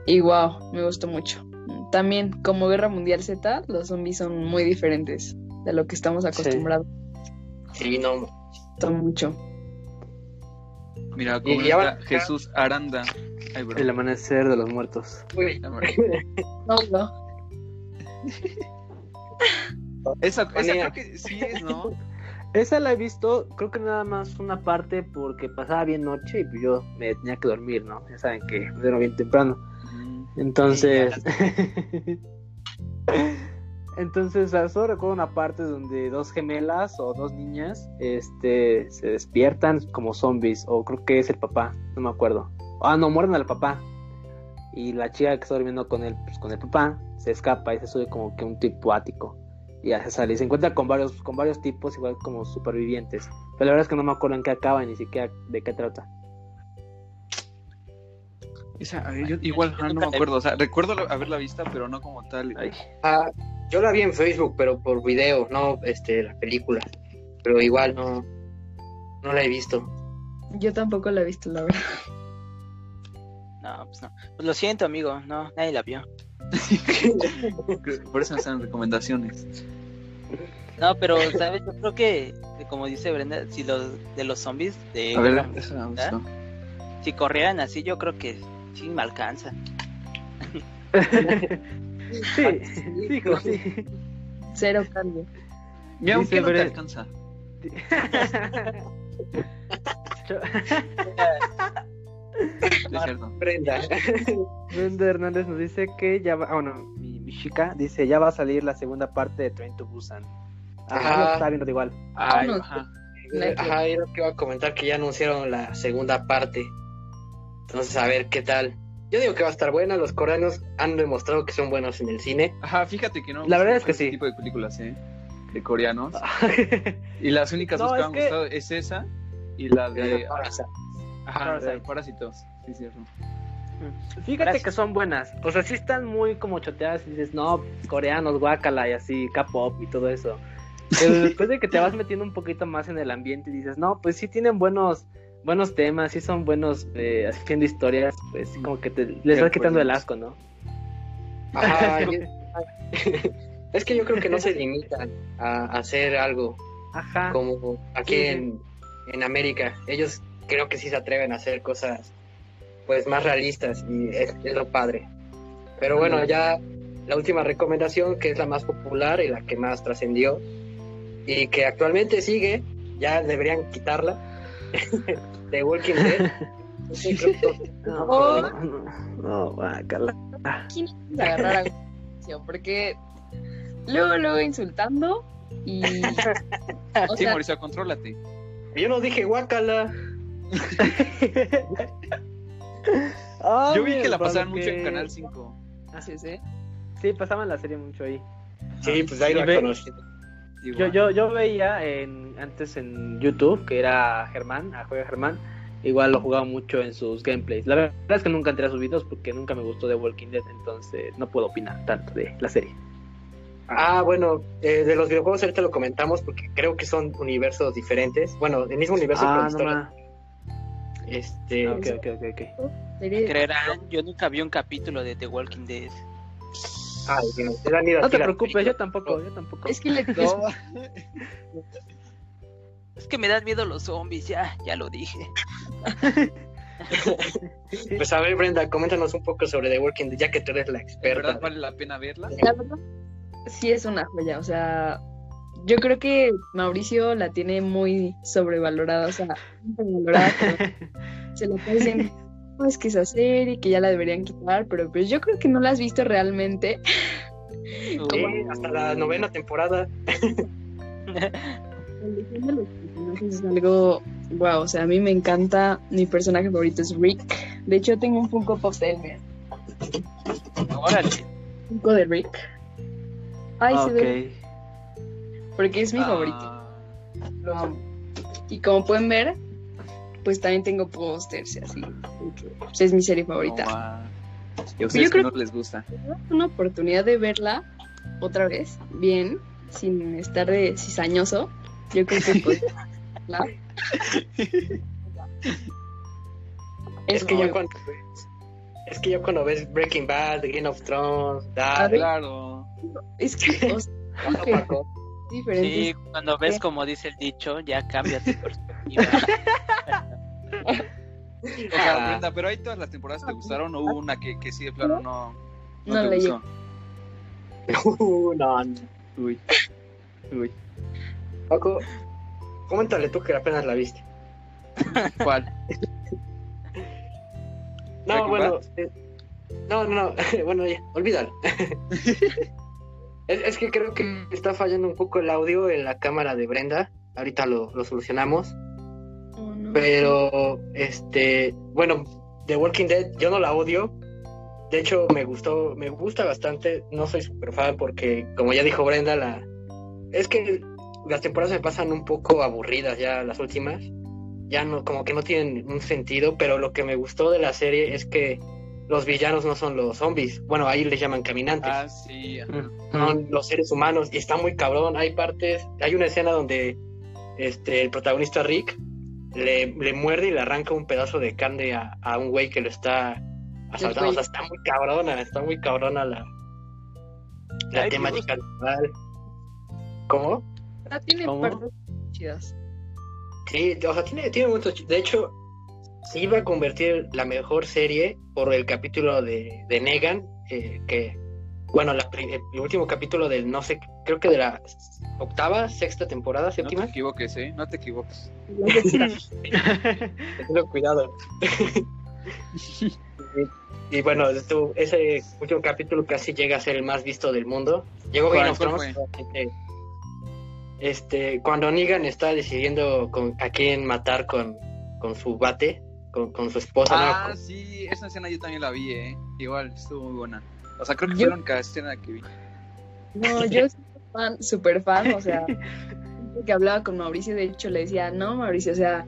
Y wow, me gustó mucho. También, como Guerra Mundial Z, los zombies son muy diferentes de lo que estamos acostumbrados. Sí, no. Me gustó mucho. Mira, comenta Jesús Aranda. Ay, bro. El amanecer de los muertos. Uy, No, no. Esa, esa creo que sí es, ¿no? Esa la he visto, creo que nada más una parte porque pasaba bien noche y yo me tenía que dormir, ¿no? Ya saben que me duermo bien temprano. Entonces. Entonces, o sea, solo recuerdo una parte donde dos gemelas o dos niñas este, se despiertan como zombies, o creo que es el papá, no me acuerdo. Ah, no, mueren al papá. Y la chica que está durmiendo con él, pues, con el papá, se escapa y se sube como que un tipo ático. Y ya se sale y se encuentra con varios, con varios tipos, igual como supervivientes. Pero la verdad es que no me acuerdo en qué acaba ni siquiera de qué trata. Esa, yo igual ah, no me acuerdo. O sea, recuerdo la- haberla vista, pero no como tal. Ah, yo la vi en Facebook, pero por video, no este, la película. Pero igual no, no la he visto. Yo tampoco la he visto, la verdad. No, pues no. Pues lo siento, amigo. No, nadie la vio. Por eso están recomendaciones. No, pero, ¿sabes? Yo creo que, que como dice Brenda, si los de los zombies de A ver, Guerra déjame Mundial, buscar. si corrieran así, yo creo que sí me alcanzan. sí, fijo, sí. Cero cambio. Dice aunque no te alcanza. Brenda. Brenda Hernández nos dice que ya va, ah, bueno, mi, mi chica dice ya va a salir la segunda parte de Train to Busan. Ajá. Ajá, lo está viendo igual. Ay, no. ajá. Ajá, era lo que iba a comentar que ya anunciaron la segunda parte. Entonces, a ver qué tal. Yo digo que va a estar buena. Los coreanos han demostrado que son buenos en el cine. Ajá, fíjate que no. La verdad es que ese sí. tipo de películas, ¿eh? De coreanos. Y las únicas No, dos que me han que- gustado es esa y la de. Ajá, Parasite. de Parásitos. Sí, cierto. Fíjate Gracias. que son buenas. O sea, sí están muy como choteadas y dices, no, coreanos, guacala y así, K-pop y todo eso. Pero después de que te vas metiendo un poquito más en el ambiente y dices, no, pues sí tienen buenos buenos temas, sí son buenos eh, haciendo historias, pues como que te, les vas quitando pues, el asco, ¿no? Ajá, es que yo creo que no se limitan a hacer algo Ajá. como aquí sí. en, en América. Ellos creo que sí se atreven a hacer cosas pues más realistas y es, es lo padre. Pero bueno, ya la última recomendación, que es la más popular y la que más trascendió y que actualmente sigue, ya deberían quitarla, de Walking Dead. Sí, No, Oh. no, no, no, guácala. ¿Quién es agarrar a? Porque luego, luego insultando y. O Sí, sea, Mauricio, contrólate. Yo no dije guácala. Ah, Yo vi que la pasaban porque- mucho en Canal 5. sí, sí. Sí, pasaban la serie mucho ahí. Sí, pues ahí la conocí. Yo, Igual. yo, yo veía en, antes en YouTube que era Germán, a Juega Germán. Igual lo jugaba mucho en sus gameplays. La verdad es que nunca entré a sus videos porque nunca me gustó The Walking Dead, entonces no puedo opinar tanto de la serie. Ah, bueno, eh, de los videojuegos ahorita lo comentamos porque creo que son universos diferentes. Bueno, el mismo universo Ah, pero no historia. Este, Ok, ok, ok, ok. Creerán, yo nunca vi un capítulo de The Walking Dead. Ay, bueno, te dan ido No te preocupes, yo tampoco, yo tampoco. Es que le No, Es que me dan miedo los zombies, ya, ya lo dije. Pues a ver, Brenda, coméntanos un poco sobre The Walking Dead, ya que tú eres la ¿De experta. verdad vale la pena verla? La verdad, sí es una joya. O sea, yo creo que Mauricio la tiene muy sobrevalorada. O sea, sobrevalorada, pero se la está diciendo. No, es que esa serie, que ya la deberían quitar, pero pues yo creo que no la has visto realmente. Sí, hasta la novena temporada. La elección de los personajes es algo wow, o sea, a mí me encanta, mi personaje favorito es Rick. De hecho, tengo un Funko Pop de él, mira, Órale. Funko de Rick. Ay, Ah, se ok. ve, porque es mi favorito. Ah, Lo amo. Y como pueden ver, pues también tengo pósters y así. pues, es mi serie favorita. No, ma. Y a ustedes creo- que no les gusta. Una oportunidad de verla otra vez, bien, sin estar de cizañoso. Yo creo que podría verla. Es que muy- ya cuando ves, es que ya cuando ves Breaking Bad, Game of Thrones, A Dark. Claro. Es que o sea, diferentes. Sí, cuando ves como dice el dicho, ya cambia tu perspectiva. O sea, Brenda, pero ahí todas las temporadas te gustaron o hubo una que, que sí de plano no, no, No te leí. gustó. Uh, no, no. Uy. Uy. Paco, coméntale tú que apenas la viste. ¿Cuál? No, bueno, eh, no, no, no, bueno, ya, olvídalo. Es, es que creo que está fallando un poco el audio en la cámara de Brenda. Ahorita lo, lo solucionamos. Oh, no. Pero, este, bueno, The Walking Dead, yo no la odio. De hecho, me gustó, me gusta bastante. No soy super fan porque, como ya dijo Brenda, la es que las temporadas me pasan un poco aburridas ya las últimas. Ya no, como que no tienen un sentido, pero lo que me gustó de la serie es que los villanos no son los zombies. Bueno, ahí les llaman caminantes Ah, sí. ajá. son los seres humanos y está muy cabrón. Hay partes, hay una escena donde este el protagonista Rick le, le muerde y le arranca un pedazo de carne a, a un güey que lo está asaltando. O sea, está muy cabrona, está muy cabrona la, la temática. ¿Cómo? Ah, tiene ¿Cómo? partes chidas. Sí, o sea, tiene, tiene momentos ch- De hecho, se iba a convertir la mejor serie por el capítulo de, de Negan, eh, que, bueno, la pri- el último capítulo del, no sé, creo que de la octava, sexta temporada, No te séptima. equivoques, ¿eh? No te equivoques. Tenlo cuidado. y, y bueno, esto- ese último capítulo casi llega a ser el más visto del mundo. Llegó ¿Cuál- Game of Thrones. Este, cuando Negan está decidiendo con, a quién matar con, con su bate, con, con su esposa, ¿no? Ah, sí, esa escena yo también la vi, ¿eh? Igual, estuvo muy buena. O sea, creo que Yo- fue la única escena que vi. No, yo soy fan, súper fan, o sea, que hablaba con Mauricio, de hecho le decía, no, Mauricio, o sea,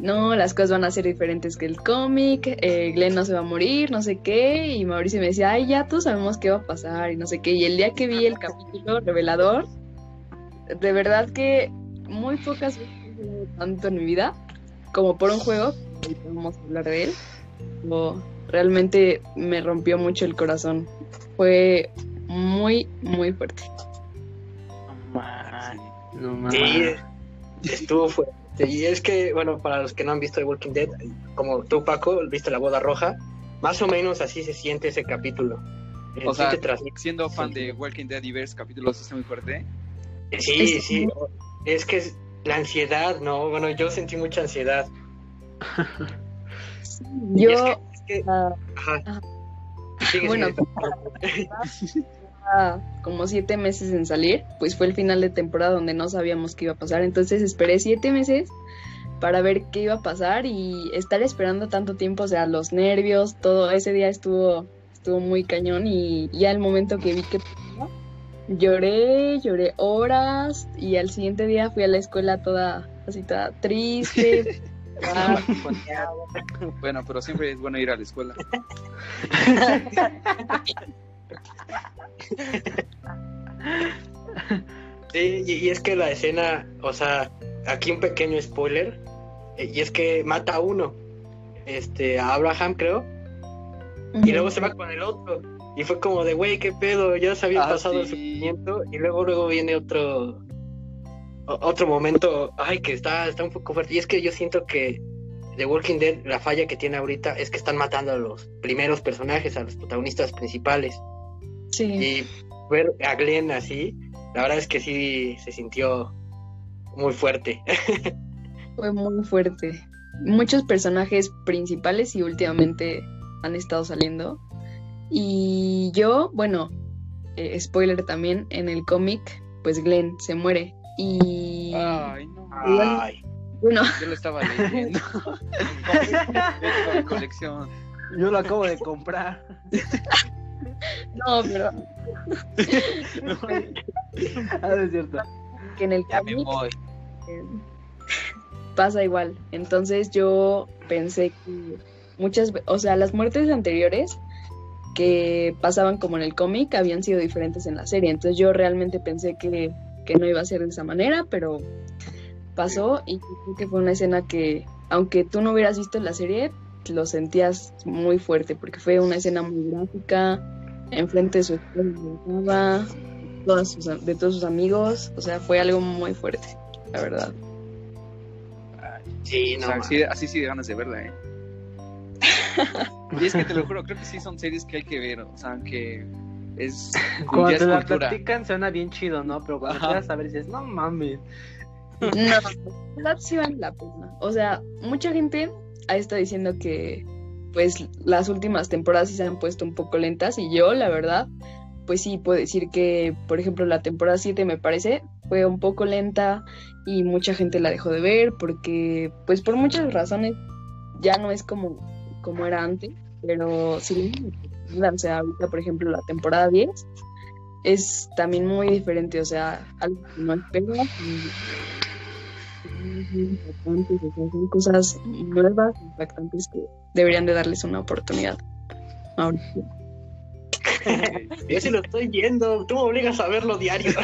no, las cosas van a ser diferentes que el cómic, eh, Glenn no se va a morir, no sé qué, y Mauricio me decía, ay, ya todos sabemos qué va a pasar, y no sé qué, y el día que vi el capítulo revelador, de verdad que muy pocas veces he tanto en mi vida, como por un juego, vamos a hablar de él, pero realmente me rompió mucho el corazón, fue muy, muy fuerte. No, man. No mames. Sí, estuvo fuerte. Y es que, bueno, para los que no han visto The Walking Dead, como tú, Paco, viste la boda roja, más o menos así se siente ese capítulo. O sí sea, siendo fan de Walking Dead y ver capítulos está muy fuerte. Sí, sí. Es que la ansiedad, ¿no? Bueno, yo sentí mucha ansiedad. Yo, es que, es que- ah, ajá. Bueno, ah, como siete meses en salir, pues fue el final de temporada donde no sabíamos qué iba a pasar. Entonces esperé siete meses para ver qué iba a pasar y estar esperando tanto tiempo, o sea, los nervios, todo ese día estuvo, estuvo muy cañón y ya el momento que vi que lloré, lloré horas y al siguiente día fui a la escuela toda así toda triste. ah, Bueno, pero siempre es bueno ir a la escuela. Sí, y, y es que la escena, o sea, aquí un pequeño spoiler, eh, y es que mata a uno, este, a Abraham creo, y luego se va con el otro, y fue como de, güey, qué pedo, ya se había Ah, pasado el sufrimiento, y luego luego viene otro, otro momento, ay, que está, está un poco fuerte, y es que yo siento que The Walking Dead, la falla que tiene ahorita es que están matando a los primeros personajes, a los protagonistas principales. Sí. Y ver a Glenn así, la verdad es que sí se sintió muy fuerte. Fue muy fuerte. Muchos personajes principales y últimamente han estado saliendo. Y yo, bueno, eh, spoiler también, en el cómic, pues Glenn se muere. Y Ay, no. Ay, bueno, Yo lo estaba leyendo. Colección. Yo lo acabo de comprar. no, pero Ah, es cierto. que en el Ya me cómic voy. eh, pasa igual. Entonces yo pensé que muchas, o sea, las muertes anteriores que pasaban como en el cómic habían sido diferentes en la serie. Entonces yo realmente pensé que, que no iba a ser de esa manera, pero pasó y creo que fue una escena que, aunque tú no hubieras visto la serie, lo sentías muy fuerte, porque fue una escena muy gráfica, enfrente de su esposa, todas sus- de todos sus amigos, o sea, fue algo muy fuerte, la verdad. Sí, O no. sea, ma. así, así sí de ganas de verla, ¿eh? y es que te lo juro, creo que sí son series que hay que ver, o sea, que es, Cuando te la cultura. platican suena bien chido, ¿no? Pero cuando Ajá. te vas a ver dices, no mames. No, la verdad sí vale la pena. O sea, mucha gente ha estado diciendo que pues las últimas temporadas sí se han puesto un poco lentas y yo, la verdad, pues sí puedo decir que, por ejemplo, la temporada 7 me parece fue un poco lenta y mucha gente la dejó de ver porque pues por muchas razones ya no es como como era antes, pero sí, o sea, ahorita por ejemplo la temporada 10 es también muy diferente, o sea, algo que no esperas y son cosas nuevas, impactantes que deberían de darles una oportunidad. Ahorita. Yo sí lo estoy viendo. Tú me obligas a verlo diario.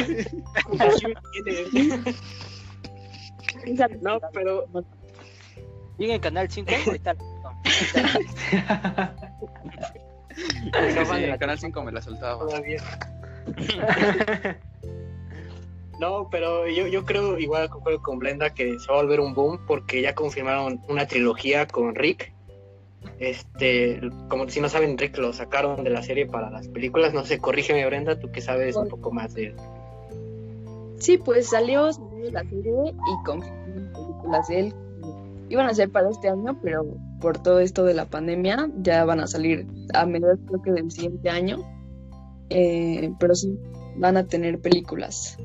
No, pero Llega en Canal 5, ahorita. Es sí, en Canal 5 me la soltaba. todavía. No, pero yo, yo creo, igual concuerdo con Blenda, que se va a volver un boom porque ya confirmaron una trilogía con Rick. Este, como si no saben, Rick lo sacaron de la serie para las películas. No sé, corrígeme, Brenda, tú que sabes un poco más de él. Sí, pues salió, salió la serie y confirmaron películas de él. Iban a ser para este año, pero por todo esto de la pandemia ya van a salir a mediados creo que del siguiente año. Eh, pero sí, van a tener películas.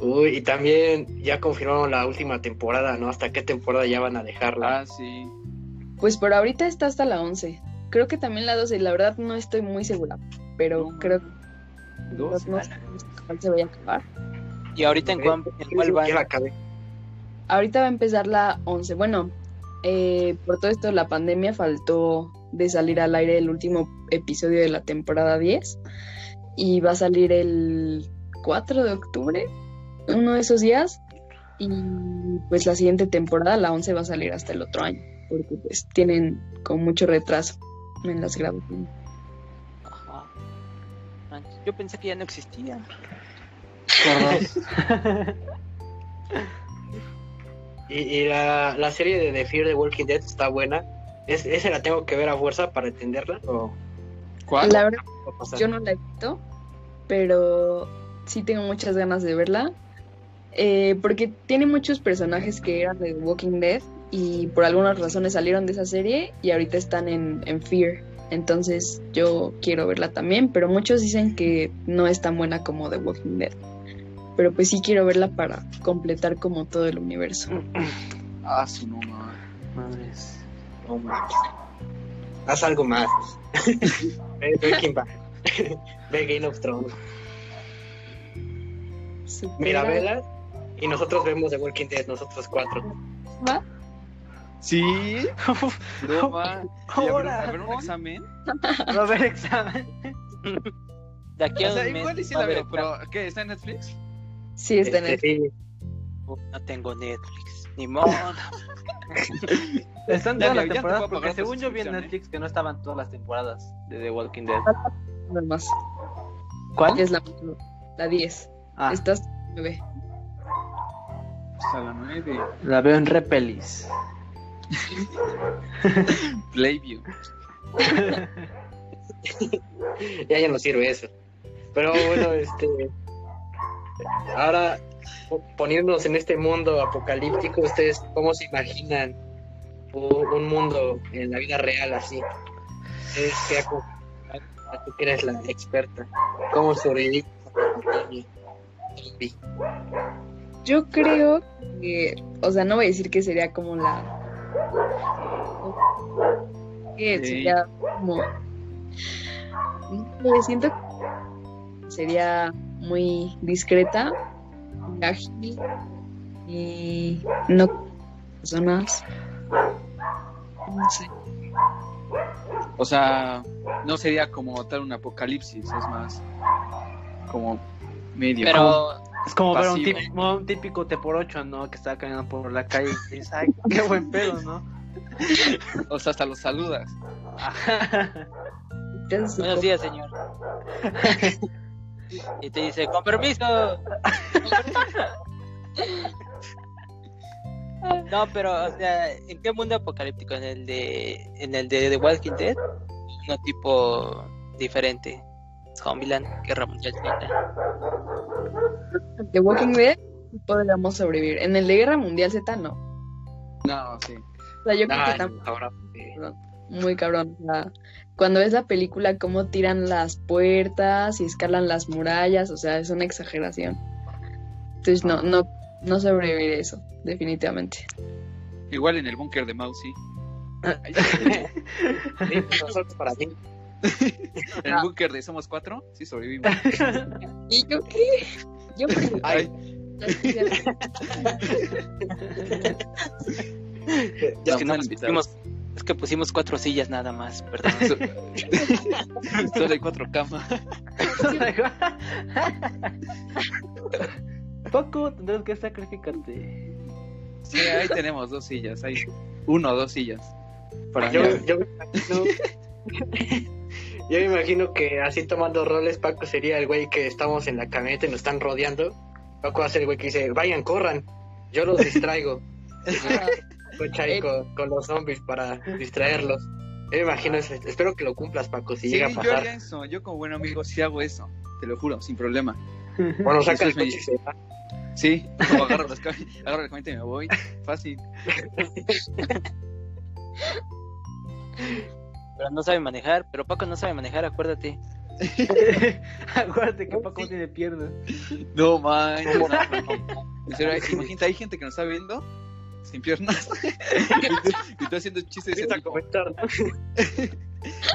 Uy, y también ya confirmaron la última temporada, ¿no? ¿Hasta qué temporada ya van a dejarla? Ah, sí. Pues por ahorita está hasta la 11. Creo que también la 12, la verdad no estoy muy segura, pero No, creo que Dos. no sé cuál se vaya a acabar. Y ahorita en cuál, en cuál van. Ahorita va a empezar la 11. Bueno, eh, por todo esto de la pandemia faltó de salir al aire el último episodio de la temporada 10 y va a salir el 4 de octubre, uno de esos días. Y pues la siguiente temporada, la 11, va a salir hasta el otro año, porque pues tienen con mucho retraso en las grabaciones. Ajá. Yo pensé que ya no existían. Y, y la, la serie de The Fear the Walking Dead está buena. ¿Es, ¿Esa la tengo que ver a fuerza para entenderla? ¿O ¿Cuál? La verdad, yo no la he visto, pero sí tengo muchas ganas de verla. eh, porque tiene muchos personajes que eran de The Walking Dead y por algunas razones salieron de esa serie y ahorita están en, en Fear. Entonces yo quiero verla también, pero muchos dicen que no es tan buena como The Walking Dead. Pero pues sí quiero verla para completar como todo el universo. Ah, su no, ma. Madres. No manches. Haz algo más. Ve Breaking Bad. Ve Game of Thrones. Mira, Supera- vela. Y nosotros vemos The Walking Dead, nosotros cuatro. ¿Va? Sí. No, ma. Y a ver- Ahora, a ver un ¿no? examen. Va a haber examen. De aquí a O sea, un mes igual y sí va la veo, pero ¿qué? ¿Está en Netflix? Sí, está en Este, sí. No tengo Netflix. Ni modo. Están todas las temporadas porque según yo vi en ¿eh? Netflix que no estaban todas las temporadas de The Walking Dead. nada más. ¿Cuál? Es la, la 10. Ah, Estás 9. Hasta la 9. la veo en Repelis. Playview. ya ya no sirve eso. Pero bueno, este. Ahora, po- poniéndonos en este mundo apocalíptico, ¿ustedes cómo se imaginan un, un mundo en la vida real así? Es que tú que eres la experta. ¿Cómo sobrevivir. Yo creo que, o sea, no voy a decir que sería como la. Que sería como. sé, siento que sería muy discreta, muy ágil y no personas. No sé. O sea, no sería como tal un apocalipsis, es más como medio. Pero Es como ver un, típico, un típico T por 8, ¿no? Que está caminando por la calle y dices, ay, qué buen pedo, ¿no? O sea, hasta los saludas. Buenos días, señor. y te dice, con permiso. No, pero, o sea, ¿en qué mundo apocalíptico? ¿En el de, en el de The Walking Dead? No tipo diferente. Zombieland, Guerra Mundial Z. de Walking Dead podríamos sobrevivir. En el de Guerra Mundial Z no. No, sí. O sea, yo creo que sí. muy cabrón. O sea, cuando ves la película, cómo tiran las puertas y escalan las murallas, o sea, es una exageración. Entonces, no, no, no sobreviviré eso, definitivamente. Igual en el búnker de Mouse, sí. Nosotros para mí. En el búnker de Somos Cuatro, sí sobrevivimos. ¿Y yo qué? Yo Ay, Ya es que no nos pusimos, es que pusimos cuatro sillas nada más, perdón. Solo hay cuatro camas. Poco tendrás que sacrificarte. Sí, ahí tenemos dos sillas. Hay uno o dos sillas. Para Yo, yo me imagino, yo me imagino que así tomando roles, Paco sería el güey que estamos en la camioneta y nos están rodeando. Paco va a ser el güey que dice, vayan, corran, yo los distraigo. Cocha ahí con, con los zombies para distraerlos. Yo me imagino eso. Espero que lo cumplas, Paco, si Sí, llega a yo haría pasar. eso. Yo como buen amigo sí hago eso. Te lo juro, sin problema. Bueno, saca el me- coche y va. Sí, como agarro, las cam- agarro la camioneta y me voy. Fácil. Pero no sabe manejar, pero Paco no sabe manejar, acuérdate. Acuérdate que Paco tiene piernas. No, man. no, no, no. En serio, hay- imagínate, hay gente que nos está viendo sin piernas. y tú haciendo chistes de ese comentar, ¿no?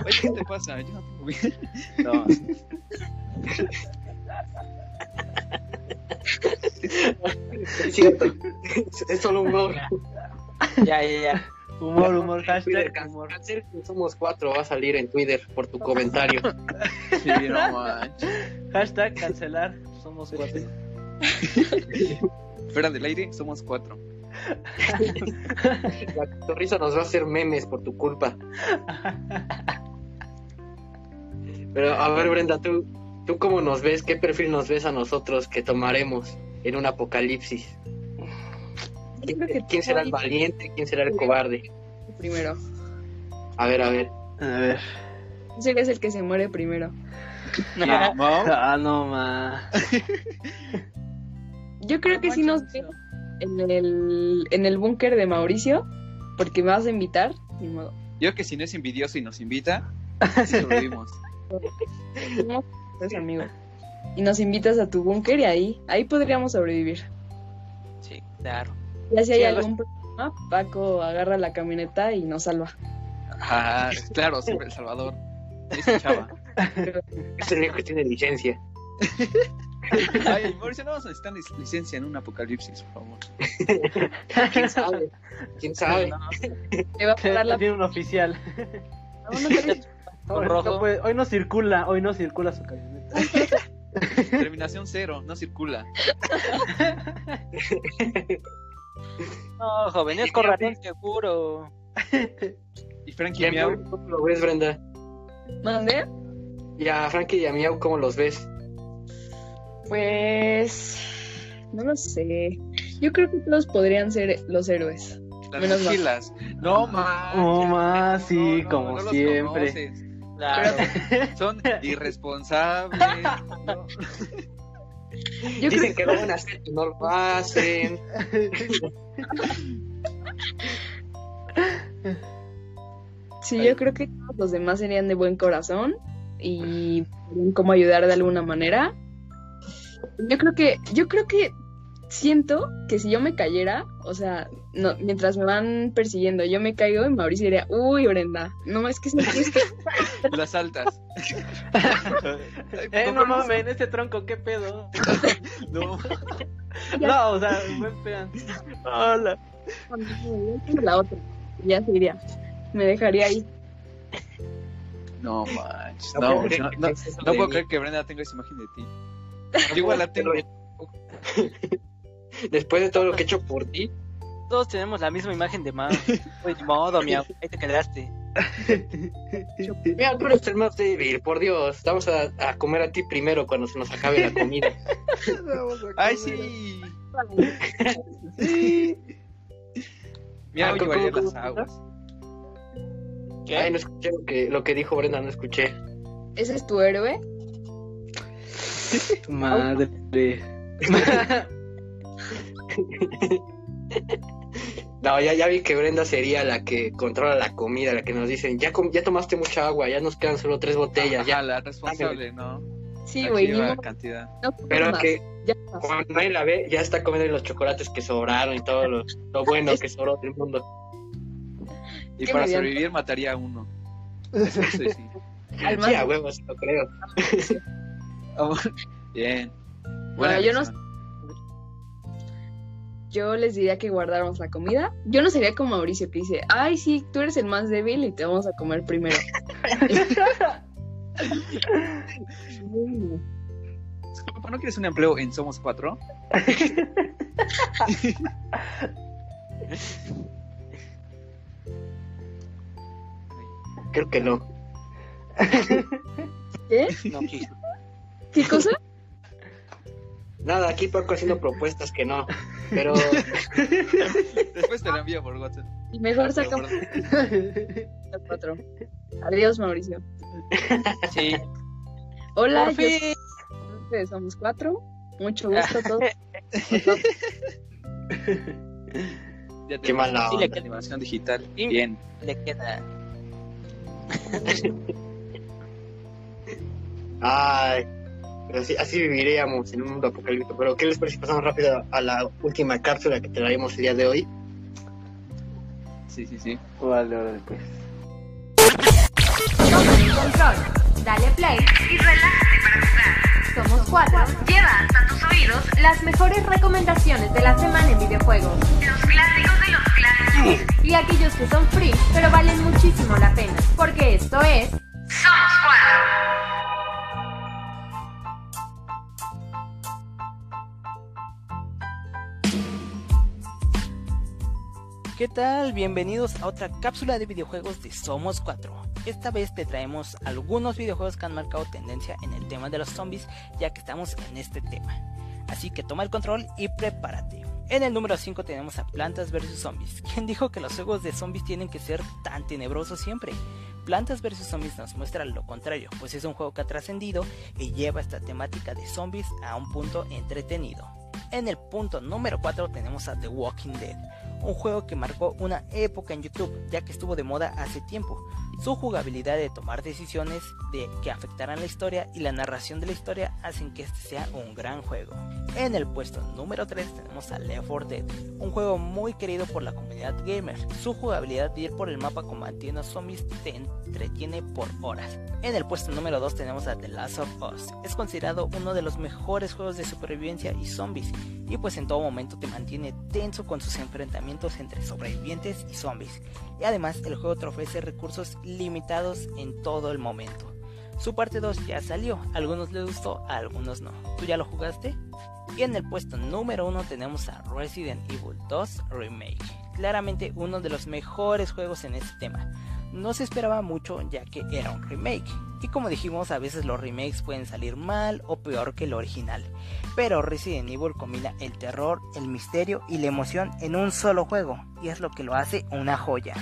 Oye, ¿qué te pasa? Yo no tengo bien. No. Es cierto. Es- solo humor. Ya, ya, ya. Humor, humor, hashtag humor. Cáncer, somos cuatro, va a salir en Twitter por tu comentario. Sí, no manches. Hashtag cancelar. Somos cuatro. Fuera del aire, somos cuatro. La cotorriza nos va a hacer memes por tu culpa. Pero a ver, Brenda, ¿tú, ¿tú cómo nos ves? ¿Qué perfil nos ves a nosotros que tomaremos en un apocalipsis? ¿Quién será el valiente? ¿Quién será el cobarde? primero. A ver, a ver. A ver. Tú serías el que se muere primero. ¿No? Ah, no, ma. Yo creo que sí nos veo en el, en el búnker de Mauricio, porque me vas a invitar. Ni modo. Yo que si no es envidioso y nos invita, sobrevivimos. Y nos invitas a tu búnker y ahí, ahí podríamos sobrevivir. Sí, claro. Ya si hay Sí, algún problema, Paco agarra la camioneta y nos salva. Ah, claro, siempre El Salvador. Ese chava. Es el único que tiene licencia. Ay, Mauricio, no vamos a necesitar lic- licencia en un apocalipsis, por favor. ¿Quién sabe? ¿Quién sabe? No, va a parar la... Tiene un oficial. No, no rojo. no puede- hoy no circula, hoy no circula su camioneta. Terminación cero, no circula. no, joven, es corralón seguro. Y Frankie ¿Y a Miau, ¿Cómo lo ves, Brenda? ¿Mande? Y a Frankie y a Miau, ¿cómo los ves? Pues... No lo sé. Yo creo que todos podrían ser los héroes. las Menos mochilas. No más. No más, sí, como siempre. Claro. Son irresponsables. ¿no? Yo Dicen creo que lo van a hacer y no lo hacen. Sí, yo creo que todos los demás serían de buen corazón y podrían como ayudar de alguna manera. Yo creo que, yo creo que siento que si yo me cayera, o sea, no, mientras me van persiguiendo, yo me caigo y Mauricio diría, uy, Brenda, no, es que es que... Las saltas. eh, no mames, en este tronco, ¿qué pedo? no. no, o sea, buen pedo. Hola. La otra, ya se iría. Me dejaría ahí. No manches. No No, puedo no, puedo creer que Brenda tenga esa imagen de ti. Yo igual la tengo. Después de todo lo que he hecho por ti, Todos tenemos la misma imagen de Mao. Pues ni modo, mi amor, ahí te quedaste. mira, tú eres el más débil, por Dios. Vamos a, a comer a ti primero cuando se nos acabe la comida. Ay, sí. sí. Mira, Ah, hoy ¿cómo- varié cómo- las aguas. Ay, no escuché lo que, lo que dijo Brenda, no escuché. ¿Ese es tu héroe? Madre. No, ya, ya vi que Brenda sería la que controla la comida, la que nos dicen, ya, com- ya tomaste mucha agua, ya nos quedan solo tres botellas, Ya, ya. la responsable, ¿no? Sí, güey, cantidad. no Pero más, que ya cuando nadie la ve, ya está comiendo los chocolates que sobraron y todo lo, lo bueno que sobró del mundo. Y Qué para mediante. sobrevivir mataría a uno. Eso sí, sí. Al Sí, a huevos, lo creo. Bien. Bueno, yo no-. Yo les diría que guardáramos la comida. Yo no sería como Mauricio que dice, ay, sí, tú eres el más débil y te vamos a comer primero. Disculpa, ¿no quieres un empleo en Somos Cuatro? Creo que no. ¿Qué? No quiso. ¿Qué cosa? Nada, aquí Paco haciendo propuestas que no. Pero Después te la envío por WhatsApp. Y mejor sacamos los cuatro. Adiós, Mauricio. Sí. Hola, Por yo somos cuatro. Mucho gusto a todos. Ya Qué mala onda. la animación digital. Bien. Le queda. Ay, pero así, así viviríamos en un mundo apocalíptico. Pero ¿qué les parece si pasamos rápido a la última cápsula que traemos el día de hoy? Sí, sí, sí. Vale, vale, pues. Toma el control, dale play, Y relájate para jugar. somos cuatro. Lleva hasta tus oídos Las mejores recomendaciones de la semana en videojuegos los clásicos de los clásicos. y aquellos que son free pero valen muchísimo la pena, porque esto es Somos cuatro. ¿Qué tal? Bienvenidos a otra cápsula de videojuegos de Somos 4. Esta vez te traemos algunos videojuegos que han marcado tendencia en el tema de los zombies, ya que estamos en este tema. Así que toma el control y prepárate. En el número 5 tenemos a Plantas vs Zombies. ¿Quién dijo que los juegos de zombies tienen que ser tan tenebrosos siempre? Plantas vs Zombies nos muestra lo contrario, pues es un juego que ha trascendido y lleva esta temática de zombies a un punto entretenido. En el punto número 4 tenemos a The Walking Dead, un juego que marcó una época en YouTube, ya que estuvo de moda hace tiempo. Su jugabilidad de tomar decisiones de que afectarán la historia y la narración de la historia hacen que este sea un gran juego. En el puesto número 3 tenemos a Left 4 Dead, un juego muy querido por la comunidad gamer. Su jugabilidad de ir por el mapa combatiendo zombies te entretiene por horas. En el puesto número 2 tenemos a The Last of Us. Es considerado uno de los mejores juegos de supervivencia y zombies, y pues en todo momento te mantiene tenso con sus enfrentamientos entre sobrevivientes y zombies. Y además el juego te ofrece recursos limitados en todo el momento. Su parte 2 ya salió, a algunos les gustó, a algunos no. ¿Tú ya lo jugaste? Y en el puesto número 1 tenemos a Resident Evil 2 Remake. Claramente uno de los mejores juegos en este tema. No se esperaba mucho ya que era un remake. Y como dijimos, a veces los remakes pueden salir mal o peor que el original. Pero Resident Evil combina el terror, el misterio y la emoción en un solo juego. Y es lo que lo hace una joya.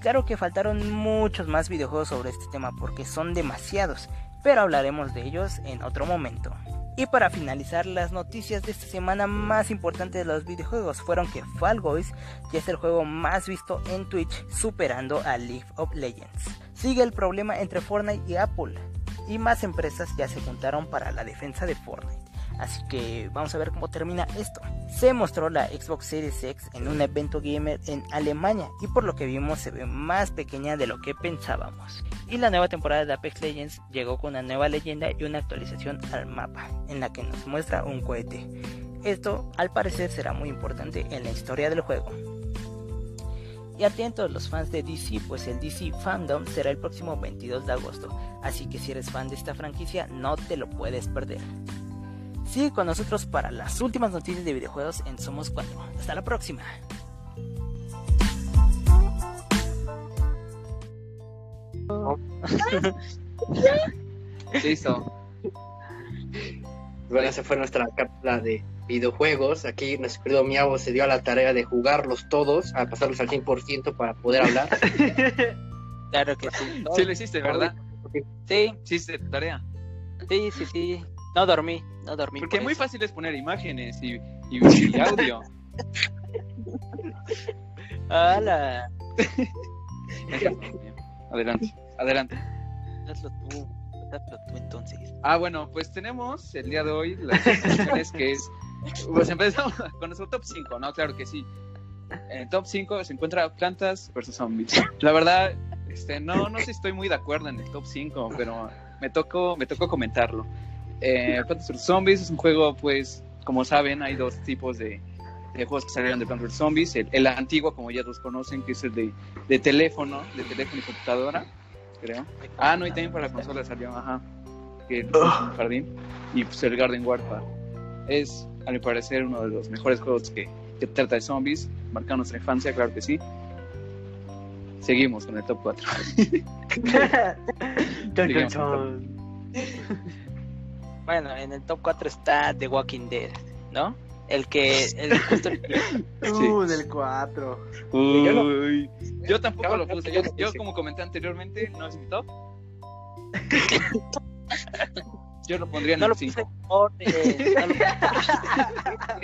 Claro que faltaron muchos más videojuegos sobre este tema porque son demasiados, pero hablaremos de ellos en otro momento. Y para finalizar, las noticias de esta semana más importantes de los videojuegos fueron que Fall Guys ya es el juego más visto en Twitch, superando a League of Legends. Sigue el problema entre Fortnite y Apple, y más empresas ya se juntaron para la defensa de Fortnite. Así que vamos a ver cómo termina esto. Se mostró la Xbox Series X en un evento gamer en Alemania y por lo que vimos se ve más pequeña de lo que pensábamos. Y la nueva temporada de Apex Legends llegó con una nueva leyenda y una actualización al mapa en la que nos muestra un cohete. Esto al parecer será muy importante en la historia del juego. Y atentos los fans de DC, pues el DC Fandom será el próximo 22 de agosto, así que si eres fan de esta franquicia no te lo puedes perder. Sigue con nosotros para las últimas noticias de videojuegos en Somos 4. Hasta la próxima. Listo. Bueno, esa fue nuestra cápsula de videojuegos. Aquí nuestro querido Miavo se dio a la tarea de jugarlos todos, a pasarlos al 100% para poder hablar. Claro que sí. Sí lo hiciste, ¿verdad? Sí, Hiciste tarea. sí, sí, sí. No dormí, no dormí. Porque por muy eso. fácil es poner imágenes y, y- y audio. ¡Hala! adelante, adelante. Hazlo tú, hazlo tú entonces. Ah, bueno, pues tenemos el día de hoy las secciones que es. Pues empezamos con nuestro top 5, ¿no? Claro que sí. En el top 5 se encuentra Plantas versus Zombies. La verdad, este, no, no sé si estoy muy de acuerdo en el top 5, pero me tocó, me tocó comentarlo. Eh, Plantas vs Zombies es un juego, pues, como saben, hay dos tipos de, de juegos que salieron de Plantas vs Zombies. El, el antiguo, como ya todos conocen, que es el de, de teléfono, de teléfono y computadora, creo. Ah, no, y también para la consola salió, ajá. Que un jardín. Y pues el Garden Warfare. Es, a mi parecer, uno de los mejores juegos que, que trata de zombies. Marca nuestra infancia, claro que sí. Seguimos con el top 4. Chon, chon, Digamos, chon. Bueno, en el top 4 está The Walking Dead, ¿no? El que. El, justo el Uh, del 4. Yo no- Uy, yo tampoco lo puse. Yo, Yo yo, como comenté anteriormente, no es mi top. Yo lo pondría en no el lo 5. puse en no lo-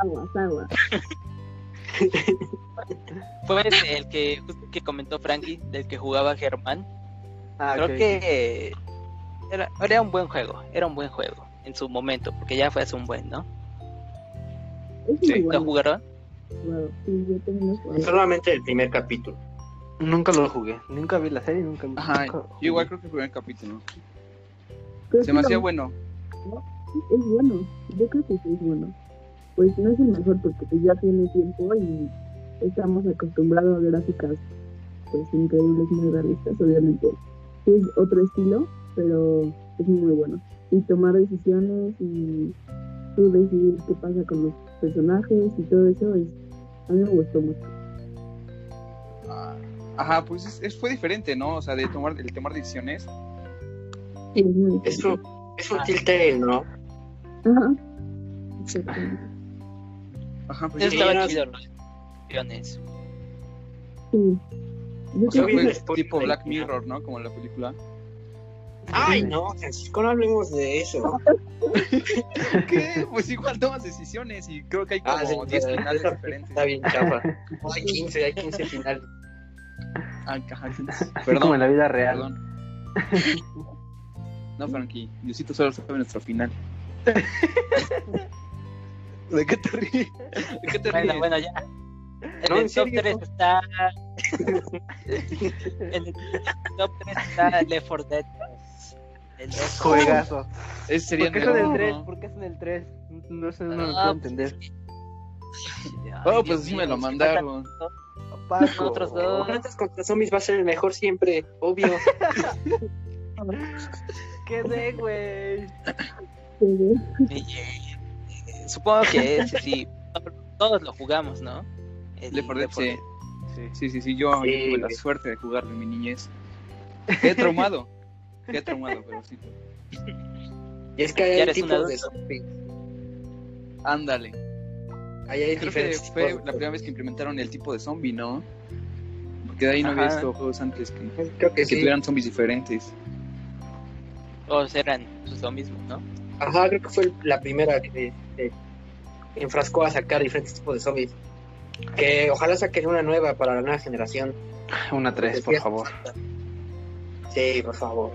Aguas, aguas. Fue el que, justo que comentó Frankie, del que jugaba Germán. Ah, Creo que era, era un buen juego, era un buen juego en su momento, porque ya fue hace un buen, ¿no? Sí, ¿Lo bueno. jugaron? Yo. Solamente el primer capítulo. Nunca lo jugué. Nunca vi la serie, nunca Ajá, nunca yo igual creo que el primer capítulo. Creo Se me hacía bueno. Es bueno, yo creo que sí es bueno. Pues no es el mejor porque pues, ya tiene tiempo y estamos acostumbrados a gráficas pues increíbles, muy realistas, obviamente. Es otro estilo, pero es muy bueno. Y tomar decisiones y tú decidir qué pasa con los personajes y todo eso, es, a mí me gustó mucho. Ah, Ajá, pues es, es- fue diferente, ¿no? O sea, de tomar, el tomar decisiones. Sí, es Es un, es un ¿no? Ajá. Exactamente. Ajá, pues sí, Sí, estaba no, chido, las decisiones. Sí. O sea, fue tipo Black Mirror, ¿no? Como en la película. Ay, no, Francisco, no hablemos de eso. ¿Qué? Pues igual tomas decisiones y creo que hay como Ah, sí, 10 pero finales diferentes. Está bien chafa. No, hay 15, hay 15 finales. Ay, Así Perdón, como en la vida real. perdón. No, Frankie, Diosito solo sabe nuestro final. ¿De qué te ríes? ¿De qué te ríes? Bueno, bueno, ya. En No, el en top serio, 3 no. está. en el top 3 está Left 4 Dead 2. El 2. Juegazo. Ese sería ¿Por qué son el número 3? uno. ¿Por qué son el 3? No sé, no lo Ah, puedo pues, entender. Oh, pues sí me lo mandaron. Paco. Otros dos. Plantas contra zombies va a ser el mejor siempre, obvio. ¿Qué de, güey? Supongo que ese sí. Todos lo jugamos, ¿no? El Left 4 Dead, Left 4 sí. Dead. Sí. Sí, sí, sí, yo, tuve la suerte de jugarlo en mi niñez. Qué traumado. Qué traumado, pero sí. Y es que hay tipos de zombies. Ándale. Ahí hay Creo que fue tipos. la primera vez que implementaron el tipo de zombie, ¿no? Porque de ahí no había visto juegos antes que, Creo que que sí. tuvieran zombies diferentes. Todos eran pues, lo mismo, ¿no? Ajá, creo que fue la primera que que enfrascó a sacar diferentes tipos de zombies. Que ojalá saquen una nueva para la nueva generación. Una 3, por favor. Sí, por favor.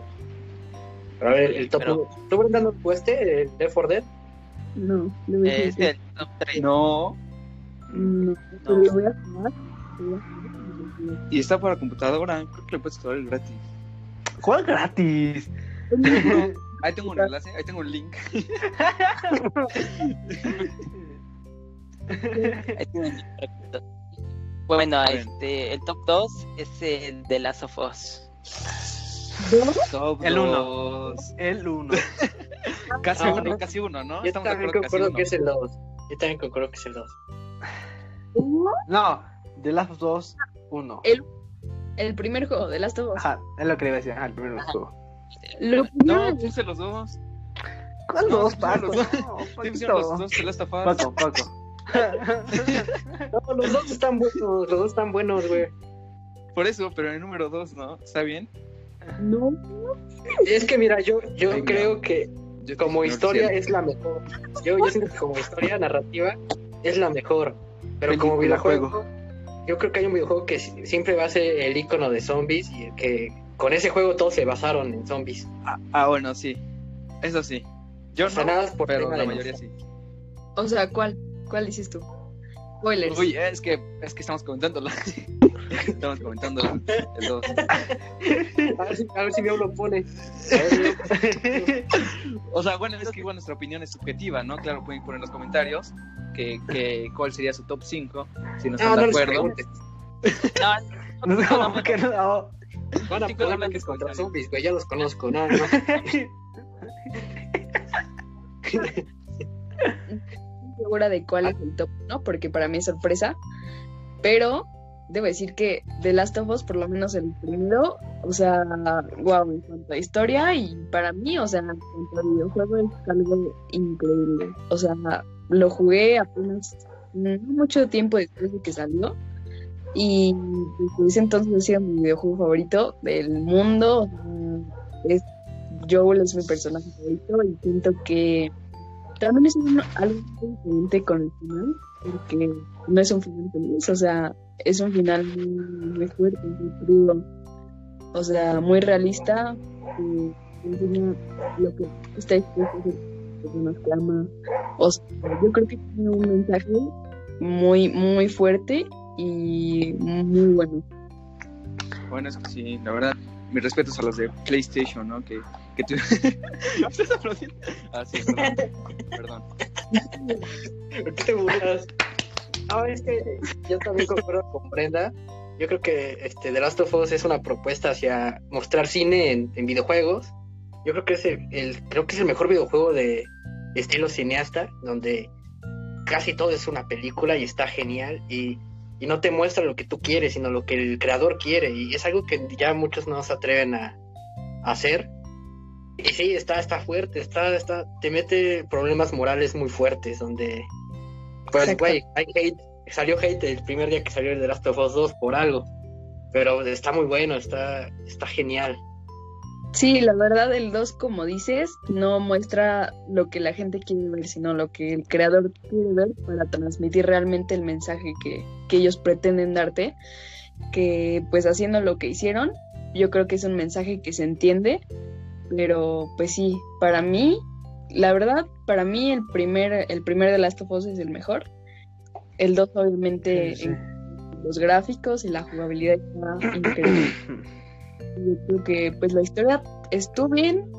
Pero a ver, el top Pero- 1. ¿Tú, Brenda, no jugaste el 4 Dead? No, lo voy a Es decir. el top 3. No, No, pero lo voy a jugar. jugar. y está para computadora. Creo que lo puedes instalar gratis. ¿Cuál gratis? Ahí tengo un enlace, ahí tengo un link. Bueno, este, el top 2 es el de Last of Us. Top El uno. dos. El 1. Casi Ah, uno, casi uno, ¿no? Yo Estamos de también acuerdo concuerdo uno. que es el 2. Yo también concuerdo que es el 2. No, The Last of Us 1. El, el primer juego de Last of Us. Ajá, es lo que le iba a decir. Ajá, el primer juego. Lo No, puse los dos. ¿Cuál No, dos, pusieron Paco? los dos. No, los dos Us. Paco, Paco. No, los dos están buenos, los dos están buenos, güey. Por eso, pero el número dos, ¿no? ¿Está bien? No, Es que mira, yo, yo Ay, mira. creo que Yo como historia es la mejor. Yo, yo siento que como historia narrativa es la mejor. Pero como videojuego, yo creo que hay un videojuego que si- siempre va a ser el icono de zombies y que con ese juego todos se basaron en zombies. Ah, ah, bueno, sí. Eso sí. Yo O sea, no, nada por pero la mayoría sí. o sea, ¿cuál? ¿Cuál dices tú? Spoilers. Uy, es que, es que estamos comentándolo. estamos comentando el dos. A ver si, a ver si Dios lo pone. A ver, O sea, bueno, es que igual nuestra opinión es subjetiva, ¿no? Claro, pueden poner en los comentarios que, que cuál sería su top 5, si no no, están no de les acuerdo. No, No, ¿cómo que no? Van a poner contra zombies, güey. Ya los conozco. No, no. estoy segura de cuál es el top, ¿no? Porque para mí es sorpresa. Pero debo decir que The Last of Us, por lo menos el primero, o sea, wow, en cuanto a historia y para mí, o sea, en cuanto a videojuego es algo increíble. O sea, lo jugué apenas no mucho tiempo después de que salió. Y ese entonces ha sido mi videojuego favorito del mundo. Es, Joel es mi personaje favorito y siento que también es un- algo diferente con el final, porque no es un final feliz, o sea, es un final muy, muy fuerte, muy crudo, o sea, muy realista, enseña lo que está dispuesto a hacer personas que ama. O sea, yo creo que tiene un mensaje muy, muy fuerte y muy bueno. Bueno, es que sí, la verdad, mis respetos a los de PlayStation, ¿no? Que, que tú... ¿Estás aplaudiendo? Ah, sí, perdón. perdón. ¿Por qué te burlas? No, es que yo también concuerdo con Brenda. Yo creo que este, The Last of Us es una propuesta hacia mostrar cine en, en videojuegos. Yo creo que es el, el- creo que es el mejor videojuego de estilo cineasta, donde casi todo es una película y está genial y, y no te muestra lo que tú quieres, sino lo que el creador quiere. Y es algo que ya muchos no se atreven a, a hacer. Y sí, está, está fuerte, está, está, te mete problemas morales muy fuertes, donde pues, güey, hay hate. Salió hate el primer día que salió el de Last of Us 2 por algo. Pero está muy bueno, está, está genial. Sí, la verdad, el 2, como dices, no muestra lo que la gente quiere ver, sino lo que el creador quiere ver para transmitir realmente el mensaje que, que ellos pretenden darte. Que pues haciendo lo que hicieron, yo creo que es un mensaje que se entiende, pero pues sí, para mí, la verdad, para mí el primer, el primer de Last of Us es el mejor. El 2 obviamente Sí, sí. en los gráficos y la jugabilidad está increíble. Yo creo que pues la historia estuvo bien,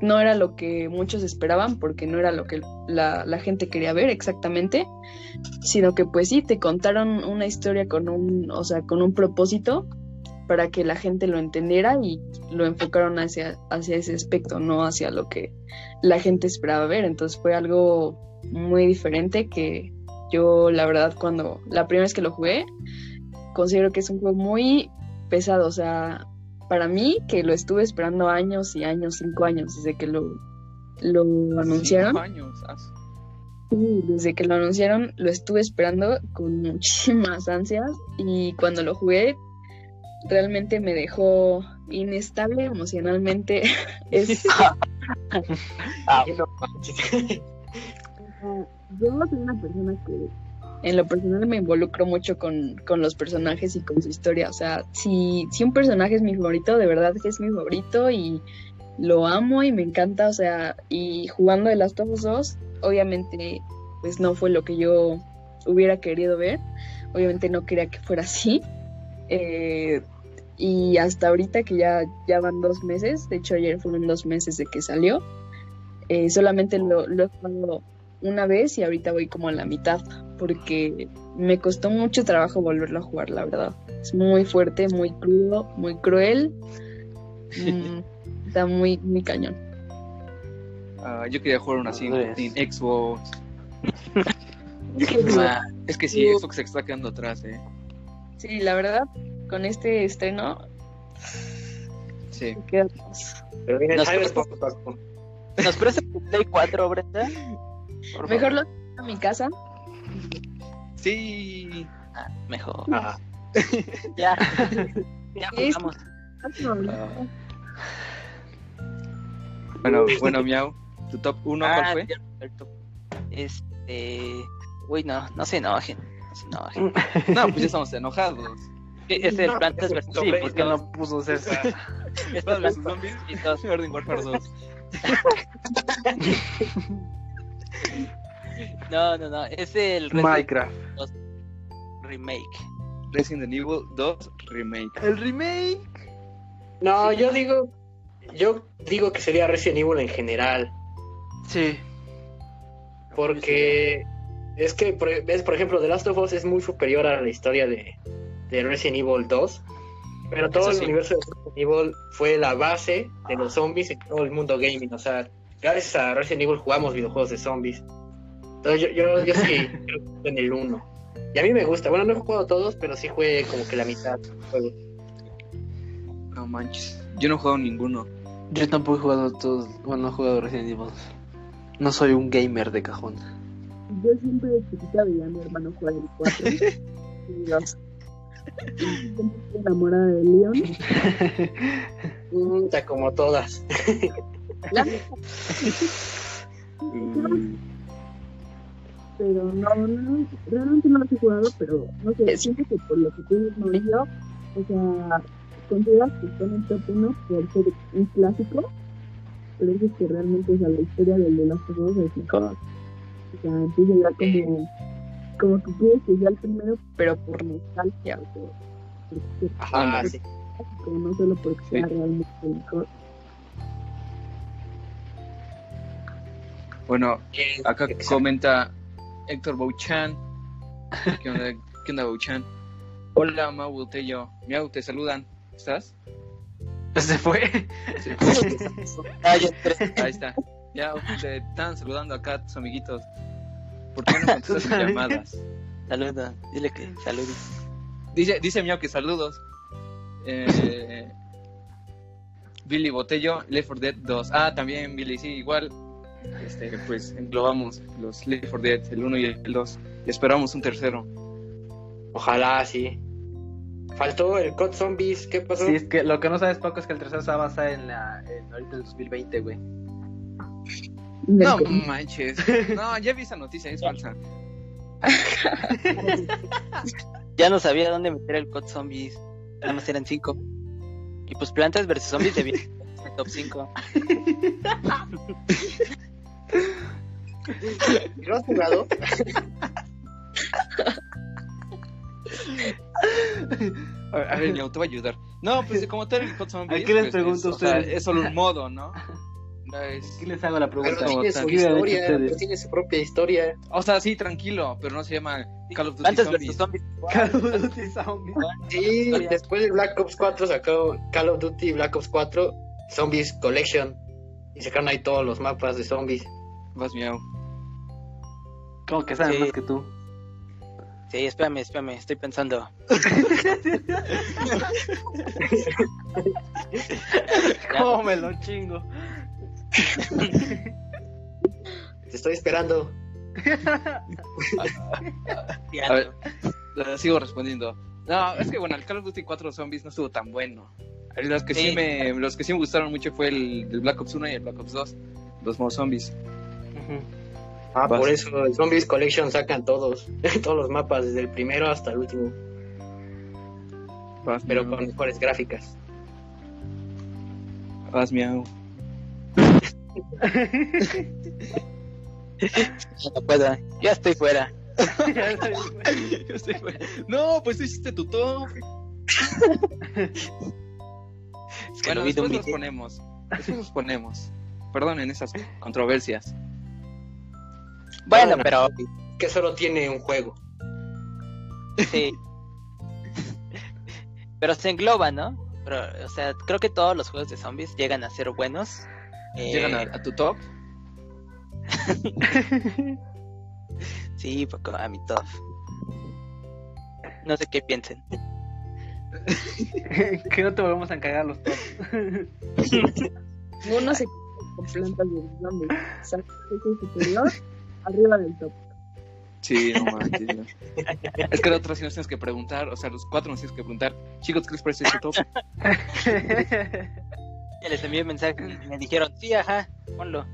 no era lo que muchos esperaban porque no era lo que la, la gente quería ver exactamente, sino que pues sí, te contaron una historia con un, o sea, con un propósito para que la gente lo entendiera y lo enfocaron hacia, hacia ese aspecto, no hacia lo que la gente esperaba ver. Entonces fue algo muy diferente que yo la verdad cuando la primera vez que lo jugué, considero que es un juego muy pesado, o sea, para mí, que lo estuve esperando años y años, cinco años, desde que lo, lo anunciaron. Cinco años. ah, Sí, desde que lo anunciaron, lo estuve esperando con muchísimas ansias y cuando lo jugué, realmente me dejó inestable emocionalmente. es, Ah, no yo soy una persona que en lo personal me involucro mucho con, con los personajes y con su historia. O sea, si, si un personaje es mi favorito, de verdad que es mi favorito y lo amo y me encanta. O sea, y jugando de Last of Us 2, obviamente, pues no fue lo que yo hubiera querido ver. Obviamente no quería que fuera así. Eh, y hasta ahorita que ya, ya van dos meses, de hecho ayer fueron dos meses de que salió, eh, solamente lo, lo he jugado una vez y ahorita voy como a la mitad, porque me costó mucho trabajo volverlo a jugar, la verdad. Es muy fuerte, muy crudo, muy cruel. Mm, está muy, muy cañón. Ah, yo quería jugar una así Madres. en Xbox. Ah, es que sí, Xbox se está quedando atrás, eh. Sí, la verdad, con este estreno Sí. queda atrás. Pero viene Nos Paco. ¿Nos prestas Play 4, Brenda? Mejor lo tengo a mi casa. Sí. Ah, mejor. Ah, Ya. ya jugamos. Ah. Bueno, bueno, Miau. ¿Tu top 1 cuál Ah, fue? perfecto. Este. Uy, no, no se enojen. No se enojen. No, pues ya estamos enojados. Es el No, Plantas es vs. Sí, porque ¿no? puso César. Este Plantas Zombies. y dos. Garden Warfare 2. No, no, no. Es el Resident Minecraft. Remake. Resident Evil 2 Remake. El remake. No, yo digo, yo digo que sería Resident Evil en general, Sí. porque es que, por, ves, por ejemplo, The Last of Us es muy superior a la historia de, de Resident Evil 2, pero todo el universo de Resident Evil fue la base de los zombies en todo el mundo gaming, o sea, gracias a Resident Evil jugamos videojuegos de zombies. Entonces yo, yo, yo sí en el 1. Y a mí me gusta, bueno, no he jugado todos, pero sí jugué como que la mitad. del juego. No manches. Yo no he jugado ninguno. Yo tampoco he jugado todos. Bueno, no he jugado Resident Evil. No soy un gamer de cajón. Yo siempre de chiquita veía a mi hermano jugar el 4. y dos. Y siempre estoy enamorada de Leon. Como todas. Pero no, no, realmente no lo he jugado, pero no sé, siento que por lo que tú dices, Mauricio, o sea, consideras que está en el top 1 por ser un clásico, pero dices que realmente, o sea, la historia del de las cosas es mejor. O sea, entonces ya como, como que quieres que sea el primero, pero por nostalgia, o sea, porque es Ajá, sí. clásico, no solo porque sea realmente el mejor. Bueno, acá comenta Héctor Bouchan. ¿Qué onda, ¿Qué onda Bouchan? Hola, Mau Botello. Miau, te saludan. ¿Estás? Se fue. Ah. Ahí está. Ya te están saludando acá tus amiguitos. ¿Por qué no contestas sus llamadas? Saluda. Dile que saludes. Dice, dice Miau que saludos. Eh, Billy Botello, Left 4 Dead 2. Ah, también Billy, sí, igual. Este, pues englobamos los Left 4 Dead, el 1 y el 2. Y esperamos un tercero. Ojalá, sí. Faltó el COD Zombies, ¿qué pasó? Sí, es que lo que no sabes, Paco, es que el tercero se va a basar en, la, en ahorita el 2020, güey. No manches. No, ya vi esa noticia, es falsa. Ya no sabía dónde meter el COD Zombies. Nada más eran 5. Y pues Plantas vs. Zombies debía estar en el top 5. ¿Lo has jugado? A ver, a ver, Miau, te voy a ayudar. No, pues como tal el. ¿A qué les pues, pregunto es, a o sea, es solo un modo, ¿no? No es- Aquí les hago la Pero pregunta. como tiene su. ¿Qué historia, pero tiene su propia historia. O sea, sí, tranquilo, pero no se llama Call of Duty Plantas Zombies. Zombies. Call of Duty Zombies. Sí, después de Black Ops 4 sacó Call of Duty Black Ops 4 Zombies Collection. Y sacaron ahí todos los mapas de zombies. Vas, Miau. Como que saben Sí. más que tú. Sí, espérame, espérame, estoy pensando. ¿Cómo me lo chingo? Te estoy esperando. A ver, sigo respondiendo. No, es que bueno, el Call of Duty 4 Zombies no estuvo tan bueno. Los que sí, Sí. me, los que sí me gustaron mucho fue el, el Black Ops 1 y el Black Ops 2, los modos zombies. Ah, Vas. por eso el Zombies Collection sacan todos, todos los mapas, desde el primero hasta el último, Vas, pero miau. con mejores gráficas. Vas, miau. No puedo. Ya estoy fuera. Yo estoy fuera. No, pues hiciste tu top. Es que Bueno, después video. ponemos. Después los ponemos. Perdonen esas controversias. Bueno, pero Que solo tiene un juego. sí. pero se engloba, ¿no? Pero, o sea, creo que todos los juegos de zombies llegan a ser buenos. Eh, Llegan a, a tu top. Sí, poco a mi top. No sé qué piensen. que no te volvemos a encargar los tops. Uno se con plantas de zombies. El superior arriba del top. Sí, no manches. no. es que la otra sí nos tienes que preguntar, o sea, los cuatro nos tienes que preguntar, chicos, ¿qué les parece este top? Ya les envié mensaje y me dijeron, sí, ajá, ponlo.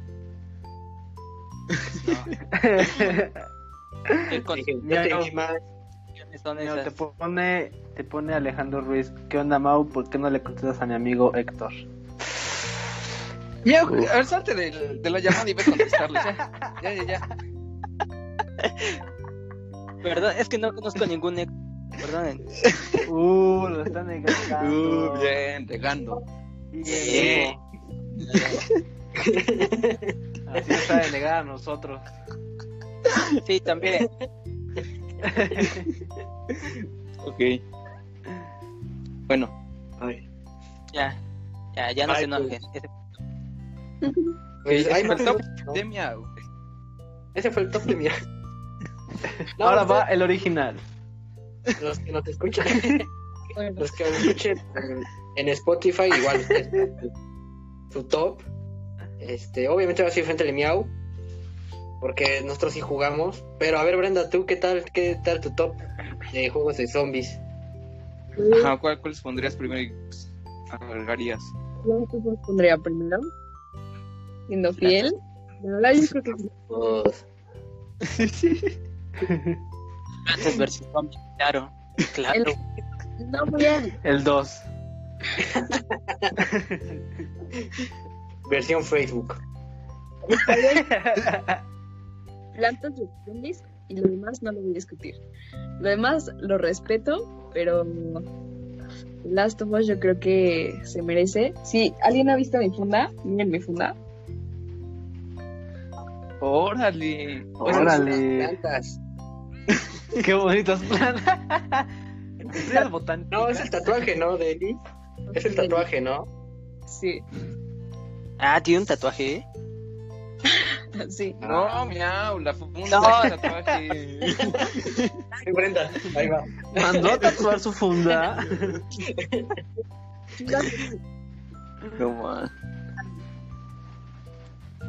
¿Qué Dije, Ya, "Vete, no. ni más". No, te pone, te pone Alejandro Ruiz. ¿Qué onda, Mau? ¿Por qué no le contestas a mi amigo Héctor? Ya, a ver, salte de, de la llamada y ve a contestarles. Ya, ya, ya. ya. Perdón, es que no conozco ningún ex. Perdonen. Uh, lo está negando. Uh, bien, regando. Bien. Sí. Así nos sabe negar a nosotros. Sí, también. Ok. Bueno, Ay, Ya, ya, ya no Ay, se enojen. Ese- pues, ese fue el no, top no, de miau. Ese fue el top de. No, Ahora va el original. Los que nos escuchan, Bueno, los que escuchen en, en Spotify, igual ustedes, su top. Este, obviamente va a ser frente al Miau, porque nosotros sí jugamos. Pero a ver, Brenda, ¿tú qué tal, qué tal tu top de juegos de zombies? Ajá, ¿cuál, ¿cuáles pondrías primero y agregarías? yo pondría primero. Siendo fiel. La verdad, yo creo que Pues, Antes claro. Claro. el- no voy a El 2. versión Facebook. plantas de zombies y lo demás no lo voy a discutir. Lo demás lo respeto, pero Last of Us yo creo que se merece. Si alguien ha visto mi funda, miren mi funda. Órale. Órale. Plantas. Qué bonitas plantas. Estrellas botánicas. No, es el tatuaje, ¿no, de Eli? Es el tatuaje, ¿no? Sí, Ah, tiene un tatuaje, ¿eh? sí. No, miau, la funda No. tatuaje. Ay, Brenda, ahí va. Mandó a tatuar su funda. No, man.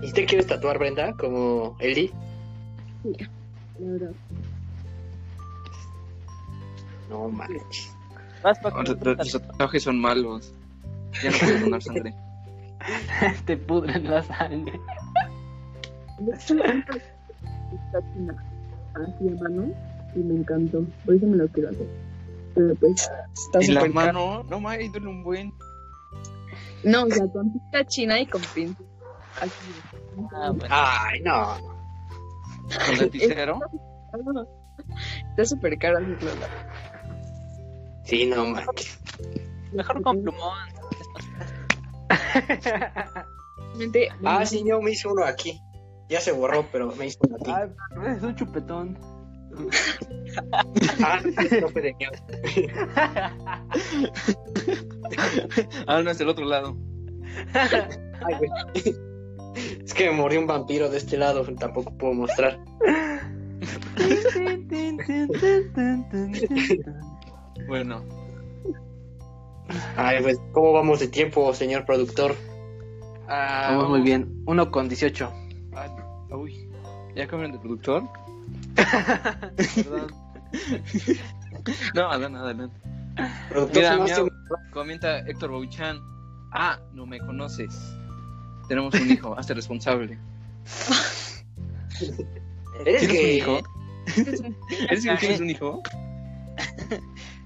¿Y te quieres tatuar, Brenda, como Eli? La verdad. No manches. Vas para Los, tatuajes son malos. Ya no puedo donar sangre. Te pudren la sangre. Así a mano y me encantó. Por eso me lo quiero hacer. Pero pues está Y la mano, no mames, duele un buen. No, o sea, con tinta china y con pinta. Así. Ah, bueno. Ay, no. Con lapicero. Ah, Está súper caro hacerlo. Sí, no manches. Mejor con plumón. Ah, sí, yo me hice uno aquí. Ya se borró, pero me hice uno aquí. Ay, es un chupetón. Ah, no fue de miedo. Ah, no, es del otro lado. Ay, güey. Es que me mordió un vampiro de este lado, tampoco puedo mostrar. Bueno, Ay, pues, ¿cómo vamos de tiempo, señor productor? ah, Vamos muy bien. Uno con 18. Ah, uy, ¿ya cambiaron de productor? Perdón. No, adelante, adelante. Productor, Mira, comenta Héctor Bouchan. Ah, no me conoces. Tenemos un hijo, hazte responsable. ¿Eres ¿Tienes un hijo? ¿Eres que tienes un hijo?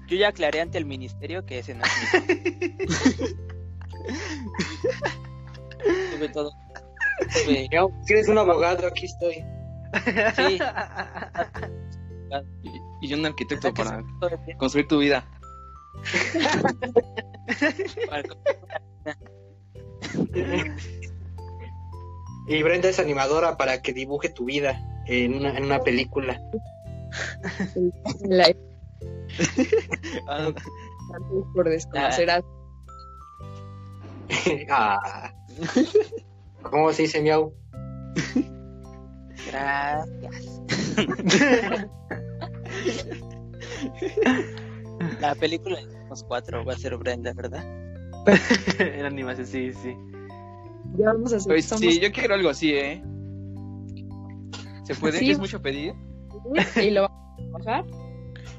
Yo ya aclaré ante el ministerio que ese no es mi hijo. Tuve todo. Tuve- Miau, si eres un abogado, aquí estoy. sí, Y, y yo un arquitecto para construir tu vida. Y Brenda es animadora para que dibuje tu vida en una, en una película. la- Ah, por desconocer a ah. ¿Cómo se dice miau? Gracias. La película de los cuatro va a ser Brenda, ¿verdad? en animación, sí, sí. Ya vamos a hacer Pues somos sí, yo quiero algo así, ¿eh? ¿Se puede? Sí. ¿Es mucho pedir? y lo vamos a trabajar.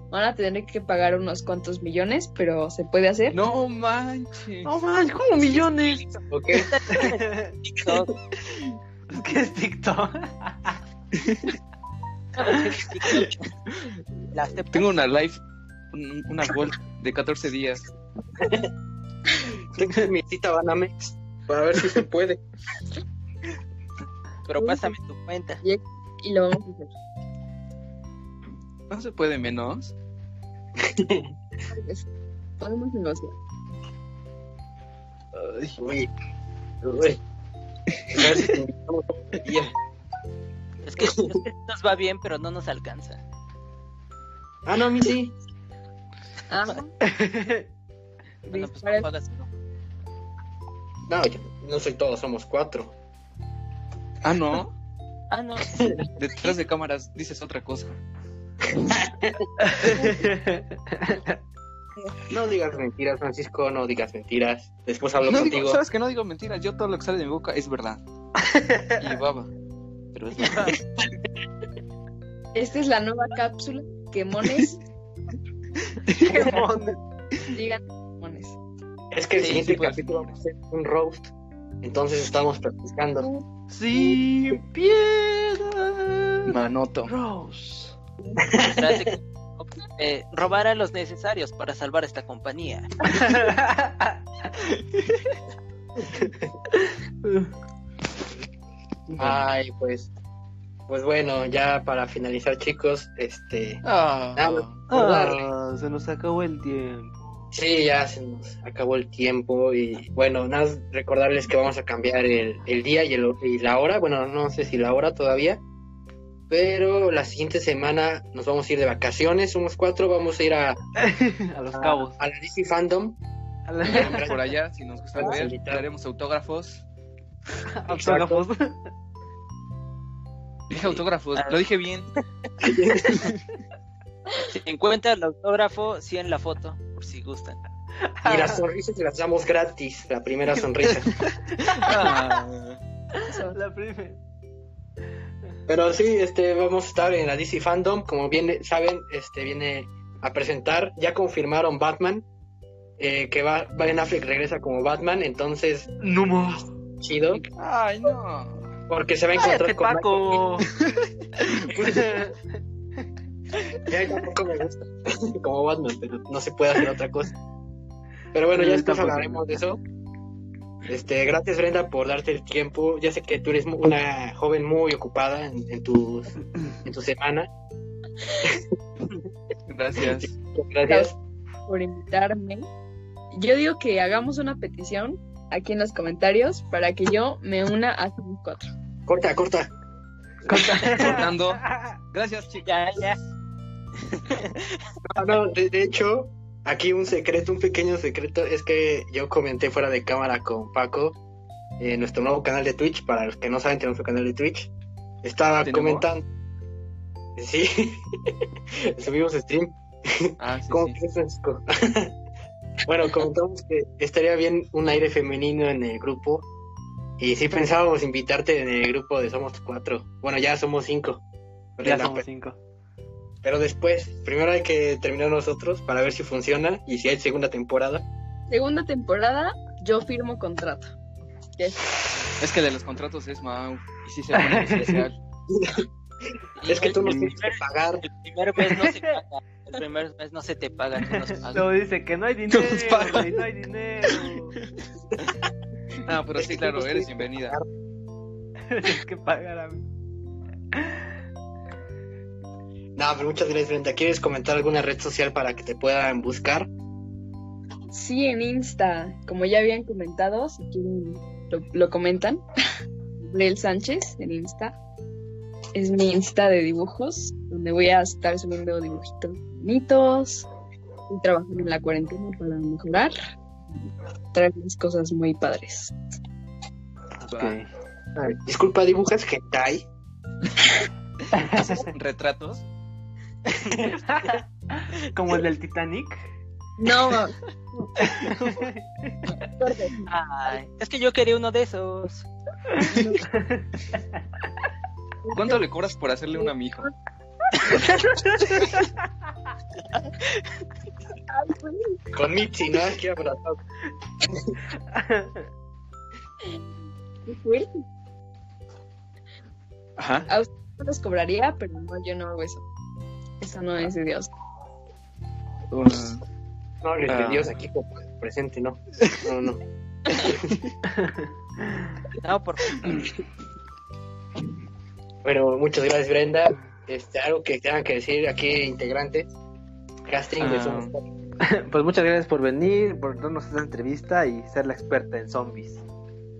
Van a tener que pagar unos cuantos millones, pero se puede hacer. No manches. No man, como millones. ¿Qué es TikTok? Tengo una live, un- una gold de 14 días. Tengo mi cita Banamex para ver si se puede. pero pásame tu cuenta. Y lo vamos a hacer. ¿No se puede menos? Podemos negociar. Uy. Uy. Día. Es que, es que nos va bien, pero no nos alcanza. Ah, no, a mí sí. Ah, Bueno, pues no pagas uno. No, yo no soy todos, somos cuatro. Ah, no. Ah, no. Detrás de cámaras dices otra cosa. No digas mentiras, Francisco, no digas mentiras. Después hablo No contigo. digo, sabes que no digo mentiras. Yo todo lo que sale de mi boca es verdad. Y baba. Pero es verdad. Esta es la nueva cápsula que Mones Qué mono. digan Mones. Es que el Sí, siguiente sí, pues. capítulo va a ser un roast. Entonces estamos practicando. Sin piedad. Manoto. Que- eh, robar a los necesarios para salvar esta compañía. Ay, pues. Pues bueno, ya para finalizar, chicos, este. Ah, Nada, Ah, se nos acabó el tiempo. Sí, ya se nos acabó el tiempo y bueno, nada, más recordarles que vamos a cambiar el, el día y, el, y la hora, bueno, no sé si la hora todavía, pero la siguiente semana nos vamos a ir de vacaciones, somos cuatro, vamos a ir a, A los cabos. a la DC Fandom, A la- por allá, si nos gusta ver, daremos autógrafos. autógrafos. Dije autógrafos, lo dije bien. Si encuentra el autógrafo, sí en la foto, por si gustan. y las sonrisas las damos gratis, la primera sonrisa. Ah. La primera. Pero sí, este, vamos a estar en la DC Fandom, como bien saben, este, viene a presentar, ya confirmaron Batman, eh, que va, Ben Affleck regresa como Batman, entonces, No mo. chido, Ay, no. porque se va a encontrar con Paco. Ya tampoco me gusta como Batman, pero no se puede hacer otra cosa. Pero bueno, ya después hablaremos de eso. Este, gracias Brenda por darte el tiempo. Ya sé que tú eres una joven muy ocupada en, en tu en tu semana. Gracias. Gracias. por invitarme. Yo digo que hagamos una petición aquí en los comentarios para que yo me una a Somos Cuatro. Corta, corta. Cortando. Gracias, chicos. Ya, ya. No, no, de, de hecho, aquí un secreto, un pequeño secreto, es que yo comenté fuera de cámara con Paco en nuestro nuevo canal de Twitch. Para los que no saben, tenemos un canal de Twitch. Estaba comentando. Sí, subimos stream. Ah, sí, ¿Cómo sí. Francisco? bueno, comentamos que estaría bien un aire femenino en el grupo. Y sí pensábamos invitarte en el grupo de Somos Cuatro. Bueno, ya somos cinco. Ya somos cinco. Pero después, primero hay que terminar nosotros para ver si funciona y si hay segunda temporada. Segunda temporada, yo firmo contrato. Es que de los contratos es Mau. Y sí se pone especial. Es que tú no tienes que pagar. El primer mes no se paga. El primer mes no se te paga, pagas. Luego dice que no hay dinero, güey, no hay dinero. Ah, pero Es sí, claro, eres bienvenida. Tienes que pagar a mí. No, pero muchas gracias, Brenda. ¿Quieres comentar alguna red social para que te puedan buscar? Sí, en Insta, como ya habían comentado, si quieren lo, lo comentan. Gabriel Sánchez en Insta. Es mi Insta de dibujos, donde voy a estar subiendo dibujitos bonitos. Estoy trabajando en la cuarentena para mejorar. Traerles cosas muy padres. Ok. Ay, Disculpa, ¿dibujas hentai? ¿Haces retratos? Como el del Titanic. No. Ay, es que yo quería uno de esos. ¿Cuánto le cobras por hacerle un a mi hijo? Con Mitzi, ¿no? Aquí abrazado. Qué fuerte. Ajá. A ustedes no les cobraría, pero no, yo no hago eso. Eso no es de Dios. Uh, No hables Ah. de Dios aquí como presente, ¿no. No, no. No, por Bueno, muchas gracias, Brenda. Este, algo que tengan que decir aquí, integrantes. Casting de Ah. Somos Cuatro. Pues muchas gracias por venir, por darnos esta entrevista y ser la experta en zombies.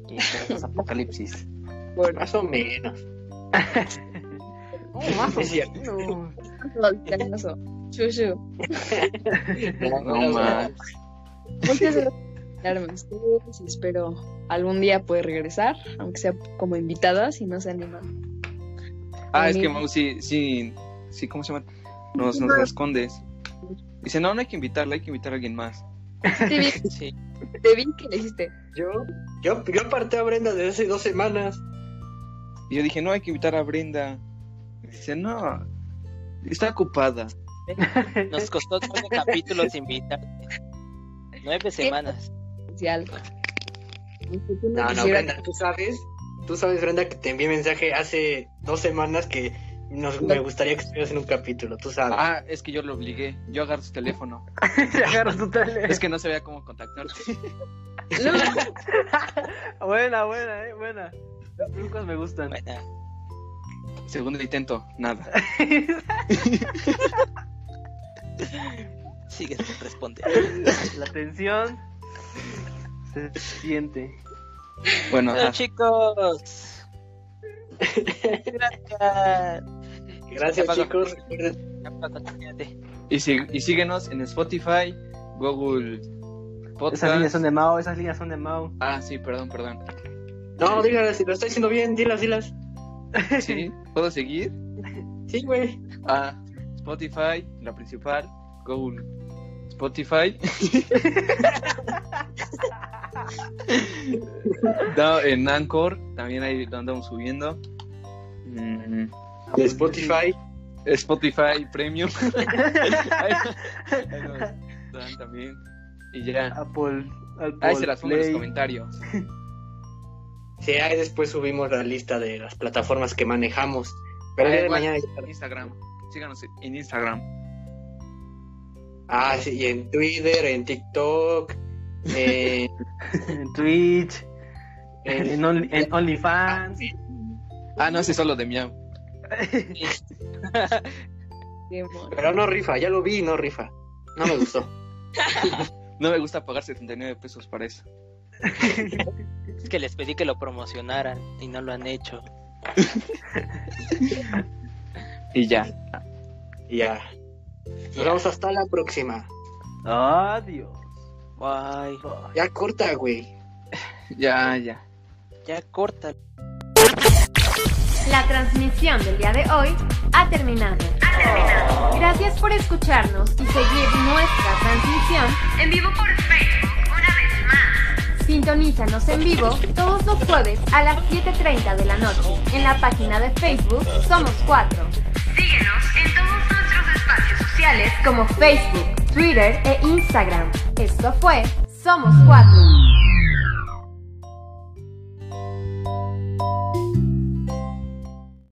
Y en estos apocalipsis. Por Más o menos. Oh, más o Es cierto. menos. hermoso. Shushu. No, no no, más. Muchas gracias por espero algún día poder regresar, aunque sea como invitada, si no se animan. Ah, es que. Mau sí, sí, sí, ¿cómo se llama? Nos, nos escondes. Dice, no, no hay que invitarla, hay que invitar a alguien más. Te vi, sí. te vi que le hiciste. Yo, yo, yo aparté a Brenda desde hace dos semanas. Y yo dije, no, hay que invitar a Brenda. Y dice, no, está ocupada. Nos costó nueve capítulos invitarte. Nueve semanas. Tú No, no, Brenda, tú sabes, tú sabes, Brenda, que te envié mensaje hace dos semanas que nos, me gustaría que estuvieras en un capítulo, tú sabes. Ah, es que yo lo obligué. Yo agarro su teléfono. Se agarra su teléfono. Es que no sabía cómo contactarte. Buena, buena, eh, buena. Los trucos me gustan. Bueno, Segundo intento, nada. sigue sin responder. La tensión se siente. Bueno, Bueno, chicos. Gracias. Gracias, chicos. Y, sí- y síguenos en Spotify, Google Podcast. Esas líneas son de Mao, esas líneas son de Mao. Ah, sí, perdón, perdón. No, dígalas, si lo estoy diciendo bien, dilas, dilas. ¿Sí? ¿Puedo seguir? Sí, güey. Ah, Spotify, la principal, Google Spotify. no, en Anchor, también ahí lo andamos subiendo. Mm, De Spotify. Spotify Premium. ahí, ahí nos dan también. Y ya. Apple, Apple Ahí se las pongo en los comentarios. Sí, ahí después subimos la lista de las plataformas que manejamos. Pero el día de mañana. en Instagram. Síganos en Instagram. Ah, sí, y en Twitter, en TikTok, en, En Twitch, en, en Only- en OnlyFans. Ah, no, ese es solo de Miau. Pero no rifa, ya lo vi, no rifa. No me gustó. No me gusta pagar 79 pesos para eso. Es que les pedí que lo promocionaran y no lo han hecho. Y ya. Y ya. Nos vemos hasta la próxima. Adiós. Bye. Ya corta, güey. Ya, ya. Ya corta. La transmisión del día de hoy ha terminado. Gracias por escucharnos y seguir nuestra transmisión. En vivo por Facebook. Sintonízanos en vivo todos los jueves a las 7.30 de la noche en la página de Facebook Somos Cuatro, Síguenos en todos nuestros espacios sociales como Facebook, Twitter e Instagram. Esto fue Somos Cuatro.